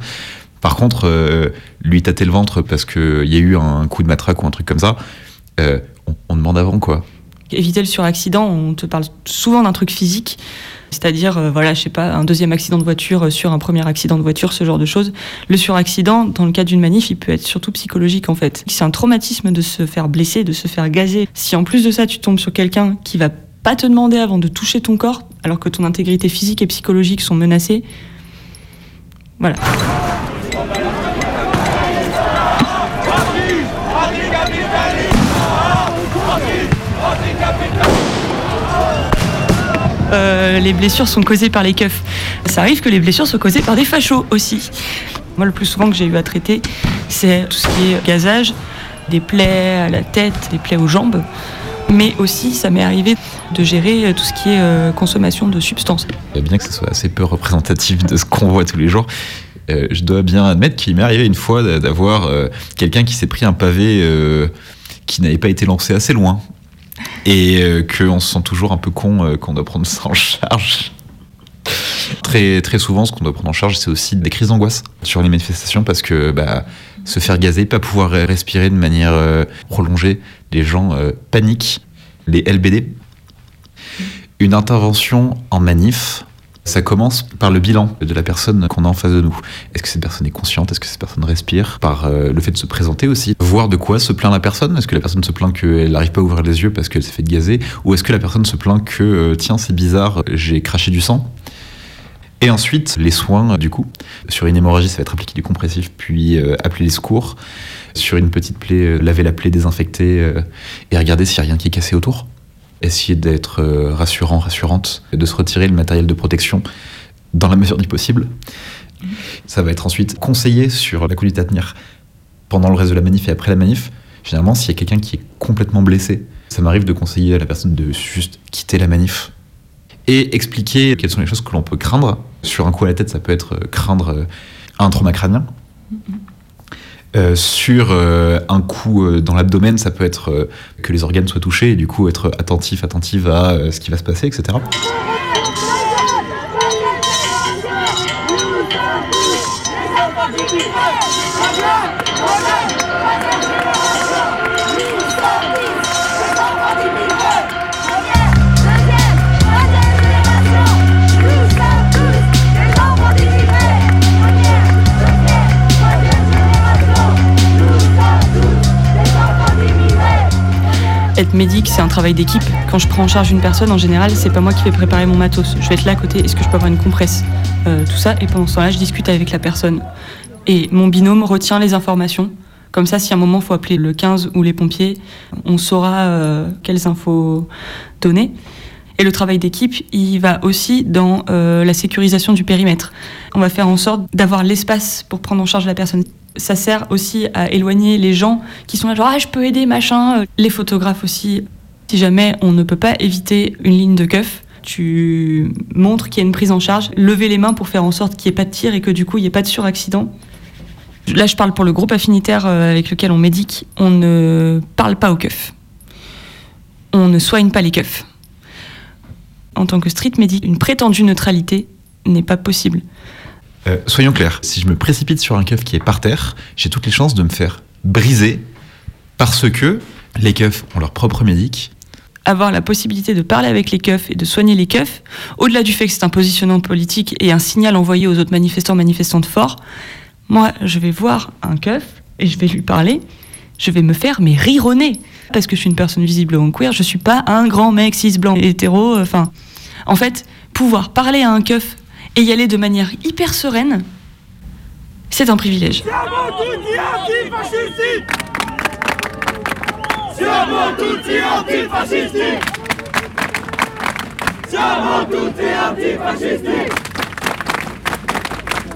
Par contre, euh, lui tâter le ventre parce qu'il y a eu un coup de matraque ou un truc comme ça, euh, on, on demande avant quoi. Éviter le suraccident, on te parle souvent d'un truc physique, c'est-à-dire, euh, voilà, je sais pas, un deuxième accident de voiture euh, sur un premier accident de voiture, ce genre de choses. Le suraccident, dans le cas d'une manif, il peut être surtout psychologique en fait. C'est un traumatisme de se faire blesser, de se faire gazer. Si en plus de ça, tu tombes sur quelqu'un qui va pas te demander avant de toucher ton corps, alors que ton intégrité physique et psychologique sont menacées, voilà. Euh, les blessures sont causées par les keufs. Ça arrive que les blessures soient causées par des fachos aussi. Moi, le plus souvent que j'ai eu à traiter, c'est tout ce qui est gazage, des plaies à la tête, des plaies aux jambes. Mais aussi, ça m'est arrivé de gérer tout ce qui est euh, consommation de substances. Bien que ce soit assez peu représentatif de ce qu'on voit tous les jours, euh, je dois bien admettre qu'il m'est arrivé une fois d'a- d'avoir euh, quelqu'un qui s'est pris un pavé euh, qui n'avait pas été lancé assez loin. Et euh, qu'on se sent toujours un peu con euh, qu'on doit prendre ça en charge. Très, souvent, ce qu'on doit prendre en charge, c'est aussi des crises d'angoisse sur les manifestations parce que bah, se faire gazer, pas pouvoir respirer de manière euh, prolongée, les gens paniquent. Les LBD, une intervention en manif, ça commence par le bilan de la personne qu'on a en face de nous. Est-ce que cette personne est consciente? Est-ce que cette personne respire? Par euh, le fait de se présenter aussi. Voir de quoi se plaint la personne? Est-ce que la personne se plaint qu'elle n'arrive pas à ouvrir les yeux parce qu'elle s'est fait gazer? Ou est-ce que la personne se plaint que, euh, tiens, c'est bizarre, j'ai craché du sang? Et ensuite, les soins, du coup. Sur une hémorragie, ça va être appliquer du compressif, puis euh, appeler les secours. Sur une petite plaie, laver la plaie, désinfecter, et regarder s'il n'y a rien qui est cassé autour. Essayer d'être euh, rassurant, rassurante, et de se retirer le matériel de protection dans la mesure du possible. Ça va être ensuite conseillé sur la conduite à tenir pendant le reste de la manif et après la manif. Généralement, s'il y a quelqu'un qui est complètement blessé, ça m'arrive de conseiller à la personne de juste quitter la manif et expliquer quelles sont les choses que l'on peut craindre. Sur un coup à la tête, ça peut être euh, craindre euh, un trauma crânien. Euh, sur euh, un coup euh, dans l'abdomen, ça peut être que les organes soient touchés et du coup être attentif, attentive à ce qui va se passer, etc. Être médic, c'est un travail d'équipe. Quand je prends en charge une personne, en général, c'est pas moi qui vais préparer mon matos. Je vais être là à côté. Est-ce que je peux avoir une compresse? Euh, Tout ça. Et pendant ce temps-là, je discute avec la personne. Et mon binôme retient les informations. Comme ça, si à un moment il faut appeler le 15 ou les pompiers, on saura euh, quelles infos donner. Et le travail d'équipe, il va aussi dans euh, la sécurisation du périmètre. On va faire en sorte d'avoir l'espace pour prendre en charge la personne. Ça sert aussi à éloigner les gens qui sont là, genre, ah, je peux aider, machin. Les photographes aussi. Si jamais on ne peut pas éviter une ligne de keuf, tu montres qu'il y a une prise en charge, lever les mains pour faire en sorte qu'il n'y ait pas de tir et que du coup, il n'y ait pas de suraccident. Là, je parle pour le groupe affinitaire euh, avec lequel on médique. On ne parle pas aux keufs. On ne soigne pas les keufs. En tant que street medic, une prétendue neutralité n'est pas possible. Euh, soyons clairs, si je me précipite sur un keuf qui est par terre, j'ai toutes les chances de me faire briser parce que les keufs ont leur propre médic. Avoir la possibilité de parler avec les keufs et de soigner les keufs, au-delà du fait que c'est un positionnement politique et un signal envoyé aux autres manifestants, manifestantes forts, moi, je vais voir un keuf et je vais lui parler, je vais me faire mais rironner. Parce que je suis une personne visible en queer, je suis pas un grand mec cis blanc hétéro. Enfin, en fait, pouvoir parler à un keuf et y aller de manière hyper sereine, c'est un privilège.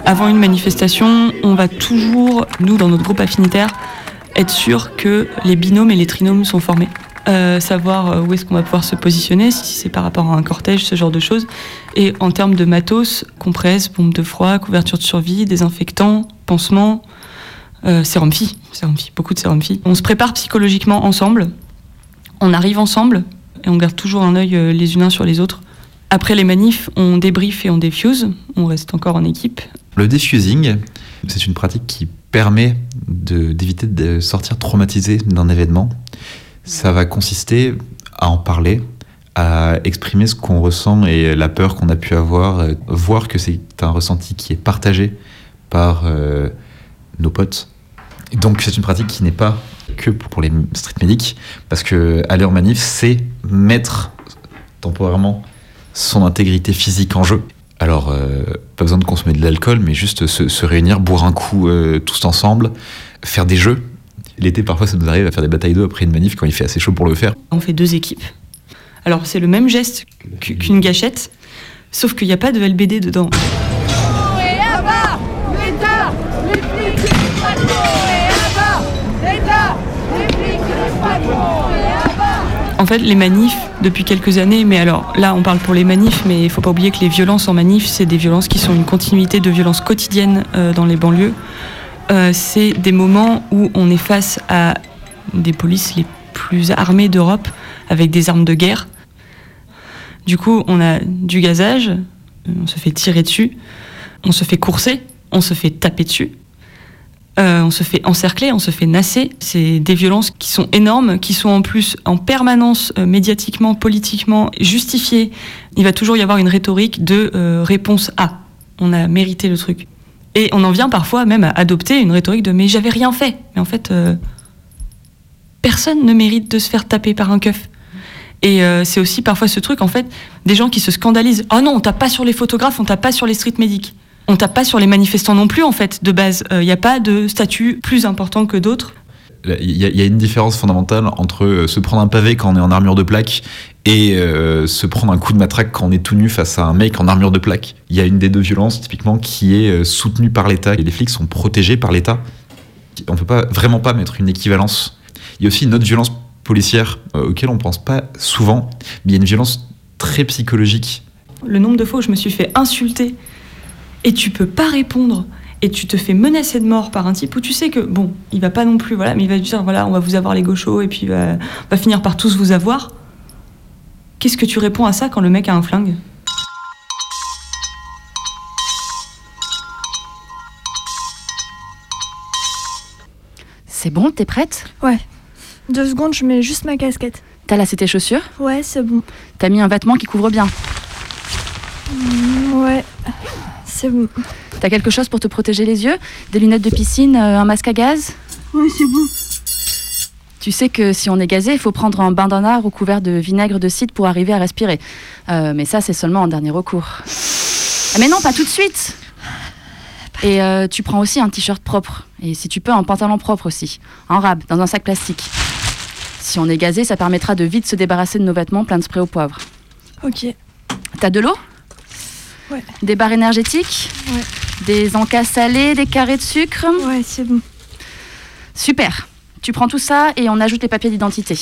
Avant une manifestation, on va toujours, nous, dans notre groupe affinitaire, être sûr que les binômes et les trinômes sont formés. Euh, savoir euh, où est-ce qu'on va pouvoir se positionner, si c'est par rapport à un cortège, ce genre de choses. Et en termes de matos, compresse, bombe de froid, couverture de survie, désinfectant, pansement, euh, sérum phi, beaucoup de sérum phi. On se prépare psychologiquement ensemble, on arrive ensemble et on garde toujours un œil euh, les unes sur les autres. Après les manifs, on débrief et on défuse, on reste encore en équipe. Le diffusing, c'est une pratique qui permet d'éviter de, sortir traumatisé d'un événement. Ça va consister à en parler, à exprimer ce qu'on ressent et la peur qu'on a pu avoir, euh, voir que c'est un ressenti qui est partagé par euh, nos potes. Donc c'est une pratique qui n'est pas que pour les street medics, parce que aller en manif, c'est mettre temporairement son intégrité physique en jeu. Alors, euh, pas besoin de consommer de l'alcool, mais juste se, réunir, boire un coup tous ensemble, faire des jeux. L'été, parfois, ça nous arrive à faire des batailles d'eau après une manif quand il fait assez chaud pour le faire. On fait deux équipes. Alors c'est le même geste qu- qu'une gâchette, sauf qu'il n'y a pas de LBD dedans. En fait, les manifs, depuis quelques années, mais alors là, on parle pour les manifs, mais il faut pas oublier que les violences en manif, c'est des violences qui sont une continuité de violences quotidiennes euh, dans les banlieues. Euh, c'est des moments où on est face à des polices les plus armées d'Europe, avec des armes de guerre. Du coup, on a du gazage, euh, on se fait tirer dessus, on se fait courser, on se fait taper dessus. Euh, on se fait encercler, on se fait nasser. C'est des violences qui sont énormes, qui sont en plus en permanence médiatiquement, politiquement justifiées. Il va toujours y avoir une rhétorique de réponse à. On a mérité le truc. Et on en vient parfois même à adopter une rhétorique de mais j'avais rien fait. Mais en fait, euh, personne ne mérite de se faire taper par un keuf. Et euh, c'est aussi parfois ce truc, en fait, des gens qui se scandalisent. Oh non, on tape pas sur les photographes, on tape pas sur les street medics. On tape pas sur les manifestants non plus, en fait, de base. Il n'y a pas de statut plus important que d'autres. Il y, a- une différence fondamentale entre euh, se prendre un pavé quand on est en armure de plaque et euh, se prendre un coup de matraque quand on est tout nu face à un mec en armure de plaque. Il y a une des deux violences typiquement qui est euh, soutenue par l'État et les flics sont protégés par l'État. On peut pas vraiment pas mettre une équivalence. Il y a aussi une autre violence policière euh, auquel on pense pas souvent, mais il y a une violence très psychologique. Le nombre de fois où je me suis fait insulter et tu peux pas répondre et tu te fais menacer de mort par un type où tu sais que, bon, il va pas non plus, voilà, mais il va dire, voilà, on va vous avoir les gauchos et puis on va finir par tous vous avoir. Qu'est-ce que tu réponds à ça quand le mec a un flingue? C'est bon, t'es prête? Ouais. Deux secondes, je mets juste ma casquette. T'as lassé tes chaussures? Ouais, c'est bon. T'as mis un vêtement qui couvre bien? Mm, ouais. C'est bon. T'as quelque chose pour te protéger les yeux? Des lunettes de piscine, euh, un masque à gaz? Ouais, c'est bon. Tu sais que si on est gazé, il faut prendre un bain d'un arbre couvert de vinaigre de cidre pour arriver à respirer. Euh, mais ça, c'est seulement en dernier recours. Ah, Mais non, pas tout de suite. Et euh, tu prends aussi un t-shirt propre. Et si tu peux, un pantalon propre aussi. En rab, dans un sac plastique. Si on est gazé, ça permettra de vite se débarrasser de nos vêtements pleins de spray au poivre. Ok. T'as de l'eau? Ouais. Des barres énergétiques Ouais. Des encas salés, des carrés de sucre Ouais, c'est bon. Super. Tu prends tout ça et on ajoute les papiers d'identité.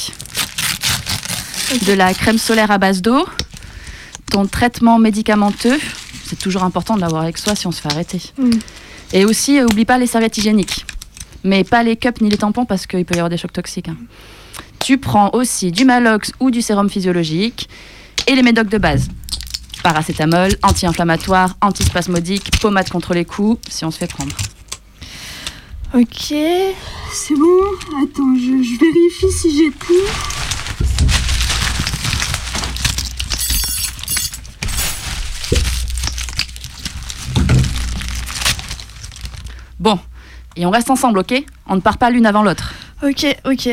De la crème solaire à base d'eau, ton traitement médicamenteux, c'est toujours important de l'avoir avec soi si on se fait arrêter. Mm. Et aussi, euh, oublie pas les serviettes hygiéniques. Mais pas les cups ni les tampons parce qu'il peut y avoir des chocs toxiques. hein. Tu prends aussi du Malox ou du sérum physiologique et les médocs de base. Paracétamol, anti-inflammatoire, antispasmodique, pommade contre les coups si on se fait prendre. Ok, c'est bon. Attends, je, je vérifie si j'ai tout. Bon, et on reste ensemble, ok? On ne part pas l'une avant l'autre. Ok, ok.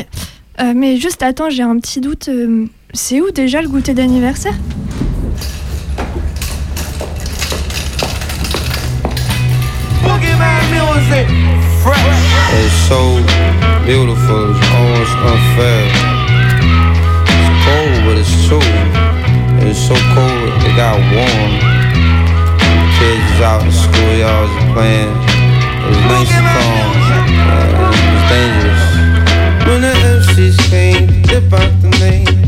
Euh, mais juste attends, j'ai un petit doute. euh, c'est où déjà le goûter d'anniversaire? It's so beautiful, it's almost unfair. It's cold, but it's true. It's so cold, it got warm. Kids was out in schoolyards playing. It was nice and calm. Yeah, it was dangerous. When the MCs came, dip out the name.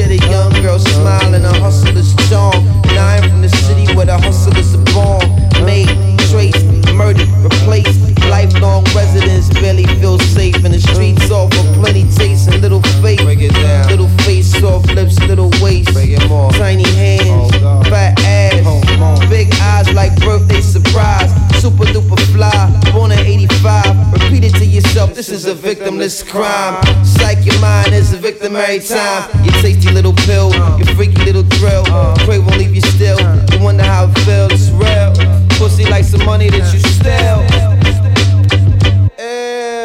In the palm. She had a young girl smiling, a hustler's charm. And am from the city where the hustlers are born. Made, traced, murdered, replaced. Lifelong residents barely feel safe in the streets. Offer plenty taste and little faith. Little face, soft lips, little waist. Tiny hands, fat ass, big eyes like birthday surprise. Super duper fly, born in 85. Repeat it to yourself, this is a victimless crime. Psych your mind is a victim every time. Your tasty little pill, your freaky little thrill. Pray won't leave you still. You wonder how it feels, it's real. Pussy like some money that you steal.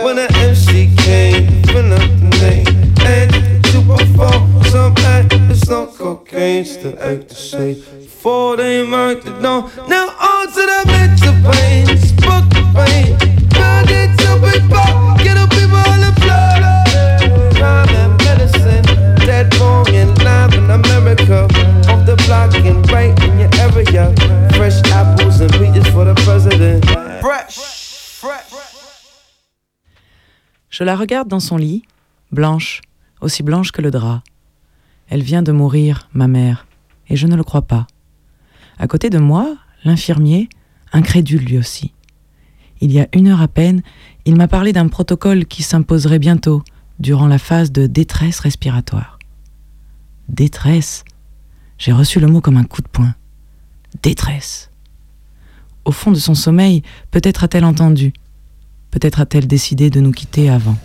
When the MC came, fill the name. And to perform some act, it's no cocaine, still act the same. Before they marked it down, now on to the mental pain. Smoke the pain, Je la regarde dans son lit, blanche, aussi blanche que le drap. Elle vient de mourir, ma mère, et je ne le crois pas. À côté de moi, l'infirmier, incrédule lui aussi. Il y a une heure à peine, il m'a parlé d'un protocole qui s'imposerait bientôt, durant la phase de détresse respiratoire. Détresse J'ai reçu le mot comme un coup de poing. Détresse. Au fond de son sommeil, peut-être a-t-elle entendu, peut-être a-t-elle décidé de nous quitter avant.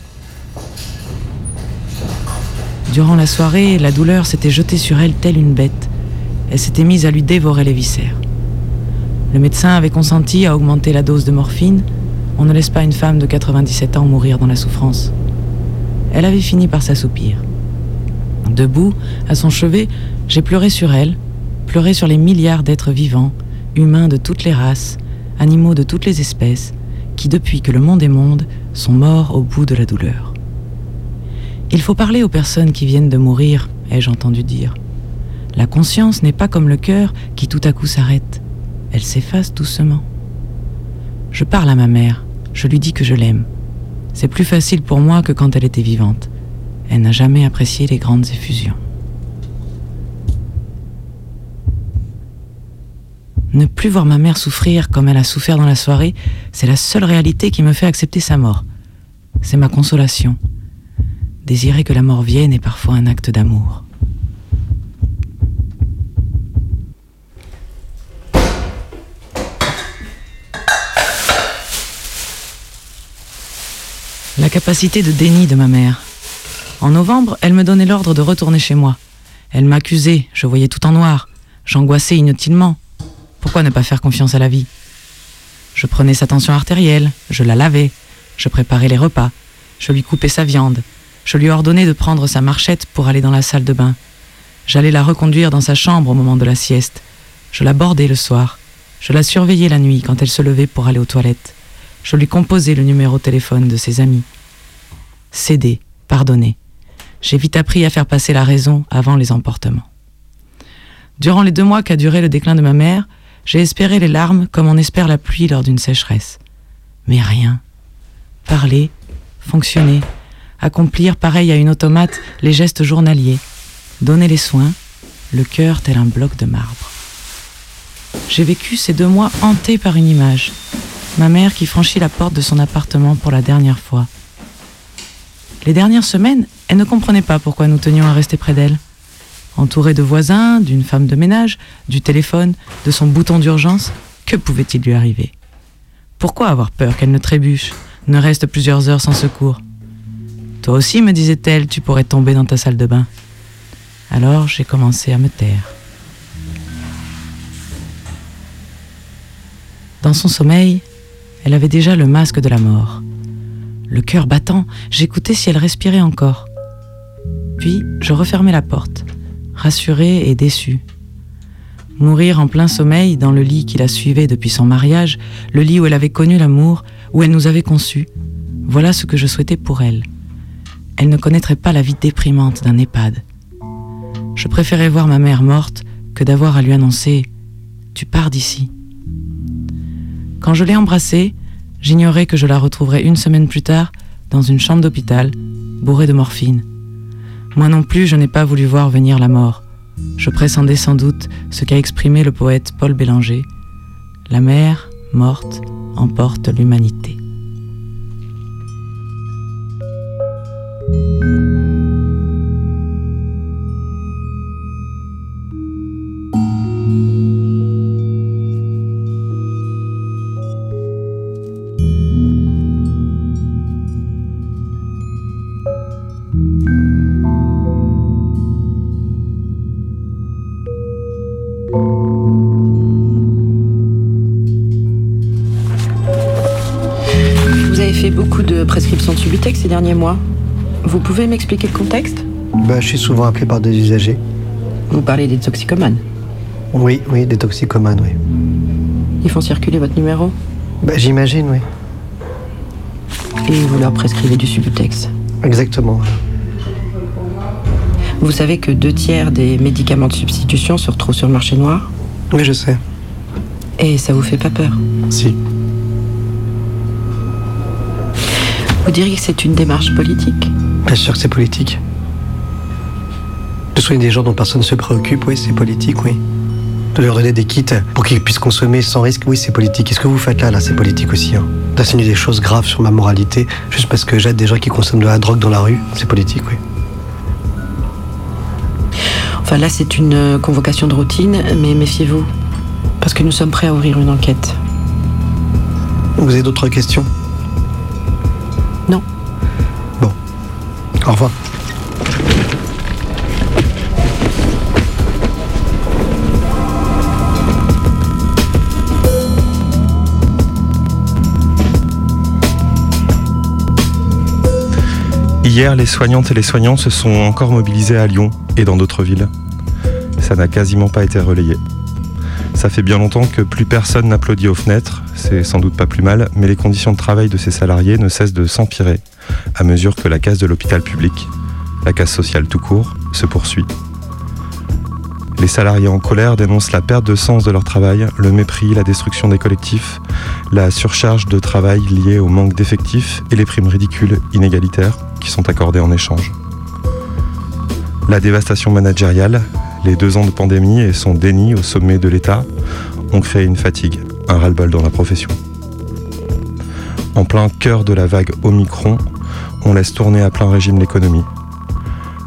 Durant la soirée, la douleur s'était jetée sur elle telle une bête. Elle s'était mise à lui dévorer les viscères. Le médecin avait consenti à augmenter la dose de morphine. On ne laisse pas une femme de 97 ans mourir dans la souffrance. Elle avait fini par s'assoupir. Debout, à son chevet, j'ai pleuré sur elle, pleuré sur les milliards d'êtres vivants, humains de toutes les races, animaux de toutes les espèces, qui depuis que le monde est monde, sont morts au bout de la douleur. Il faut parler aux personnes qui viennent de mourir, ai-je entendu dire. La conscience n'est pas comme le cœur qui tout à coup s'arrête. Elle s'efface doucement. Je parle à ma mère, je lui dis que je l'aime. C'est plus facile pour moi que quand elle était vivante. Elle n'a jamais apprécié les grandes effusions. Ne plus voir ma mère souffrir comme elle a souffert dans la soirée, c'est la seule réalité qui me fait accepter sa mort. C'est ma consolation. Désirer que la mort vienne est parfois un acte d'amour. La capacité de déni de ma mère. En novembre, elle me donnait l'ordre de retourner chez moi. Elle m'accusait, je voyais tout en noir. J'angoissais inutilement. Pourquoi ne pas faire confiance à la vie? Je prenais sa tension artérielle, je la lavais, je préparais les repas, je lui coupais sa viande, je lui ordonnais de prendre sa marchette pour aller dans la salle de bain. J'allais la reconduire dans sa chambre au moment de la sieste. Je la bordais le soir. Je la surveillais la nuit quand elle se levait pour aller aux toilettes. Je lui composais le numéro de téléphone de ses amis. Céder, pardonner. J'ai vite appris à faire passer la raison avant les emportements. Durant les deux mois qu'a duré le déclin de ma mère, j'ai espéré les larmes comme on espère la pluie lors d'une sécheresse. Mais rien. Parler, fonctionner, accomplir pareil à une automate les gestes journaliers, donner les soins, le cœur tel un bloc de marbre. J'ai vécu ces deux mois hantés par une image, ma mère qui franchit la porte de son appartement pour la dernière fois. Les dernières semaines, elle ne comprenait pas pourquoi nous tenions à rester près d'elle. Entourée de voisins, d'une femme de ménage, du téléphone, de son bouton d'urgence, que pouvait-il lui arriver? Pourquoi avoir peur qu'elle ne trébuche, ne reste plusieurs heures sans secours? Toi aussi, me disait-elle, tu pourrais tomber dans ta salle de bain. Alors j'ai commencé à me taire. Dans son sommeil, elle avait déjà le masque de la mort. Le cœur battant, j'écoutais si elle respirait encore. Puis je refermais la porte, rassurée et déçue. Mourir en plein sommeil dans le lit qui la suivait depuis son mariage, le lit où elle avait connu l'amour, où elle nous avait conçus, voilà ce que je souhaitais pour elle. Elle ne connaîtrait pas la vie déprimante d'un EHPAD. Je préférais voir ma mère morte que d'avoir à lui annoncer ⁇ Tu pars d'ici ⁇ Quand je l'ai embrassée, j'ignorais que je la retrouverais une semaine plus tard dans une chambre d'hôpital, bourrée de morphine. Moi non plus, je n'ai pas voulu voir venir la mort. Je pressendais sans doute ce qu'a exprimé le poète Paul Bélanger. La mer, morte, emporte l'humanité. Derniers mois. Vous pouvez m'expliquer le contexte? Bah, je suis souvent appelé par des usagers. Vous parlez des toxicomanes? Oui, oui, des toxicomanes, oui. Ils font circuler votre numéro? Bah, j'imagine, oui. et vous leur prescrivez du Subutex? Exactement. Vous savez que deux tiers des médicaments de substitution se retrouvent sur le marché noir? Oui, je sais. Et ça vous fait pas peur? Si. Vous diriez que c'est une démarche politique Bien sûr que c'est politique. De soigner des gens dont personne ne se préoccupe, oui, c'est politique, oui. De leur donner des kits pour qu'ils puissent consommer sans risque, oui, c'est politique. Qu'est-ce que vous faites là, là, c'est politique aussi. Hein. D'assigner des choses graves sur ma moralité, juste parce que j'aide des gens qui consomment de la drogue dans la rue, c'est politique, oui. Enfin là, c'est une euh, convocation de routine, mais méfiez-vous. Parce que nous sommes prêts à ouvrir une enquête. Vous avez d'autres questions? Au revoir. Hier, les soignantes et les soignants se sont encore mobilisés à Lyon et dans d'autres villes. Ça n'a quasiment pas été relayé. Ça fait bien longtemps que plus personne n'applaudit aux fenêtres, c'est sans doute pas plus mal, mais les conditions de travail de ces salariés ne cessent de s'empirer à mesure que la casse de l'hôpital public, la casse sociale tout court, se poursuit. Les salariés en colère dénoncent la perte de sens de leur travail, le mépris, la destruction des collectifs, la surcharge de travail liée au manque d'effectifs et les primes ridicules inégalitaires qui sont accordées en échange. La dévastation managériale, les deux ans de pandémie et son déni au sommet de l'État ont créé une fatigue, un ras-le-bol dans la profession. En plein cœur de la vague Omicron, on laisse tourner à plein régime l'économie.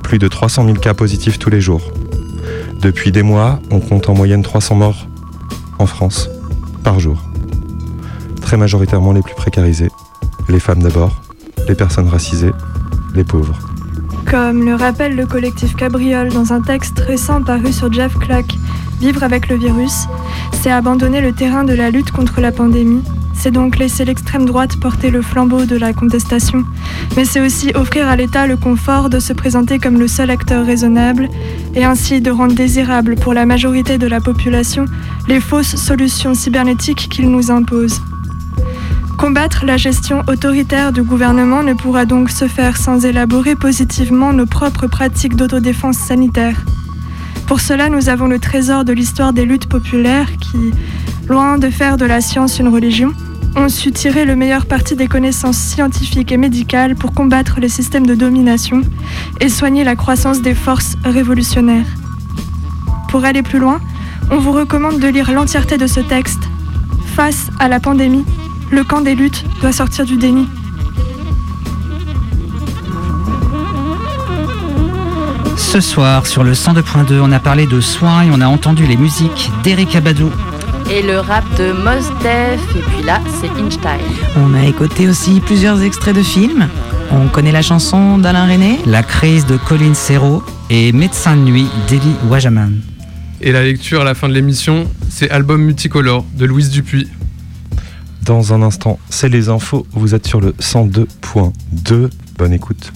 Plus de 300 000 cas positifs tous les jours. Depuis des mois, on compte en moyenne 300 morts en France par jour. Très majoritairement les plus précarisés, les femmes d'abord, les personnes racisées, les pauvres. Comme le rappelle le collectif Cabriole dans un texte récent paru sur Jeff Clack, Vivre avec le virus, c'est abandonner le terrain de la lutte contre la pandémie. C'est donc laisser l'extrême droite porter le flambeau de la contestation. Mais c'est aussi offrir à l'État le confort de se présenter comme le seul acteur raisonnable et ainsi de rendre désirable pour la majorité de la population les fausses solutions cybernétiques qu'il nous impose. Combattre la gestion autoritaire du gouvernement ne pourra donc se faire sans élaborer positivement nos propres pratiques d'autodéfense sanitaire. Pour cela, nous avons le trésor de l'histoire des luttes populaires qui, loin de faire de la science une religion, ont su tirer le meilleur parti des connaissances scientifiques et médicales pour combattre les systèmes de domination et soigner la croissance des forces révolutionnaires. Pour aller plus loin, on vous recommande de lire l'entièreté de ce texte. Face à la pandémie, le camp des luttes doit sortir du déni. Ce soir, sur le 102.2, on a parlé de soins et on a entendu les musiques d'Eric Abadou. Et le rap de Mos Def, et puis là, c'est Einstein. On a écouté aussi plusieurs extraits de films. On connaît la chanson d'Alain René. La crise de Colin Serrault et Médecin de nuit d'Eli Wajaman. Et la lecture à la fin de l'émission, c'est Album multicolore de Louise Dupuis. Dans un instant, c'est les infos. Vous êtes sur le 102.2. Bonne écoute.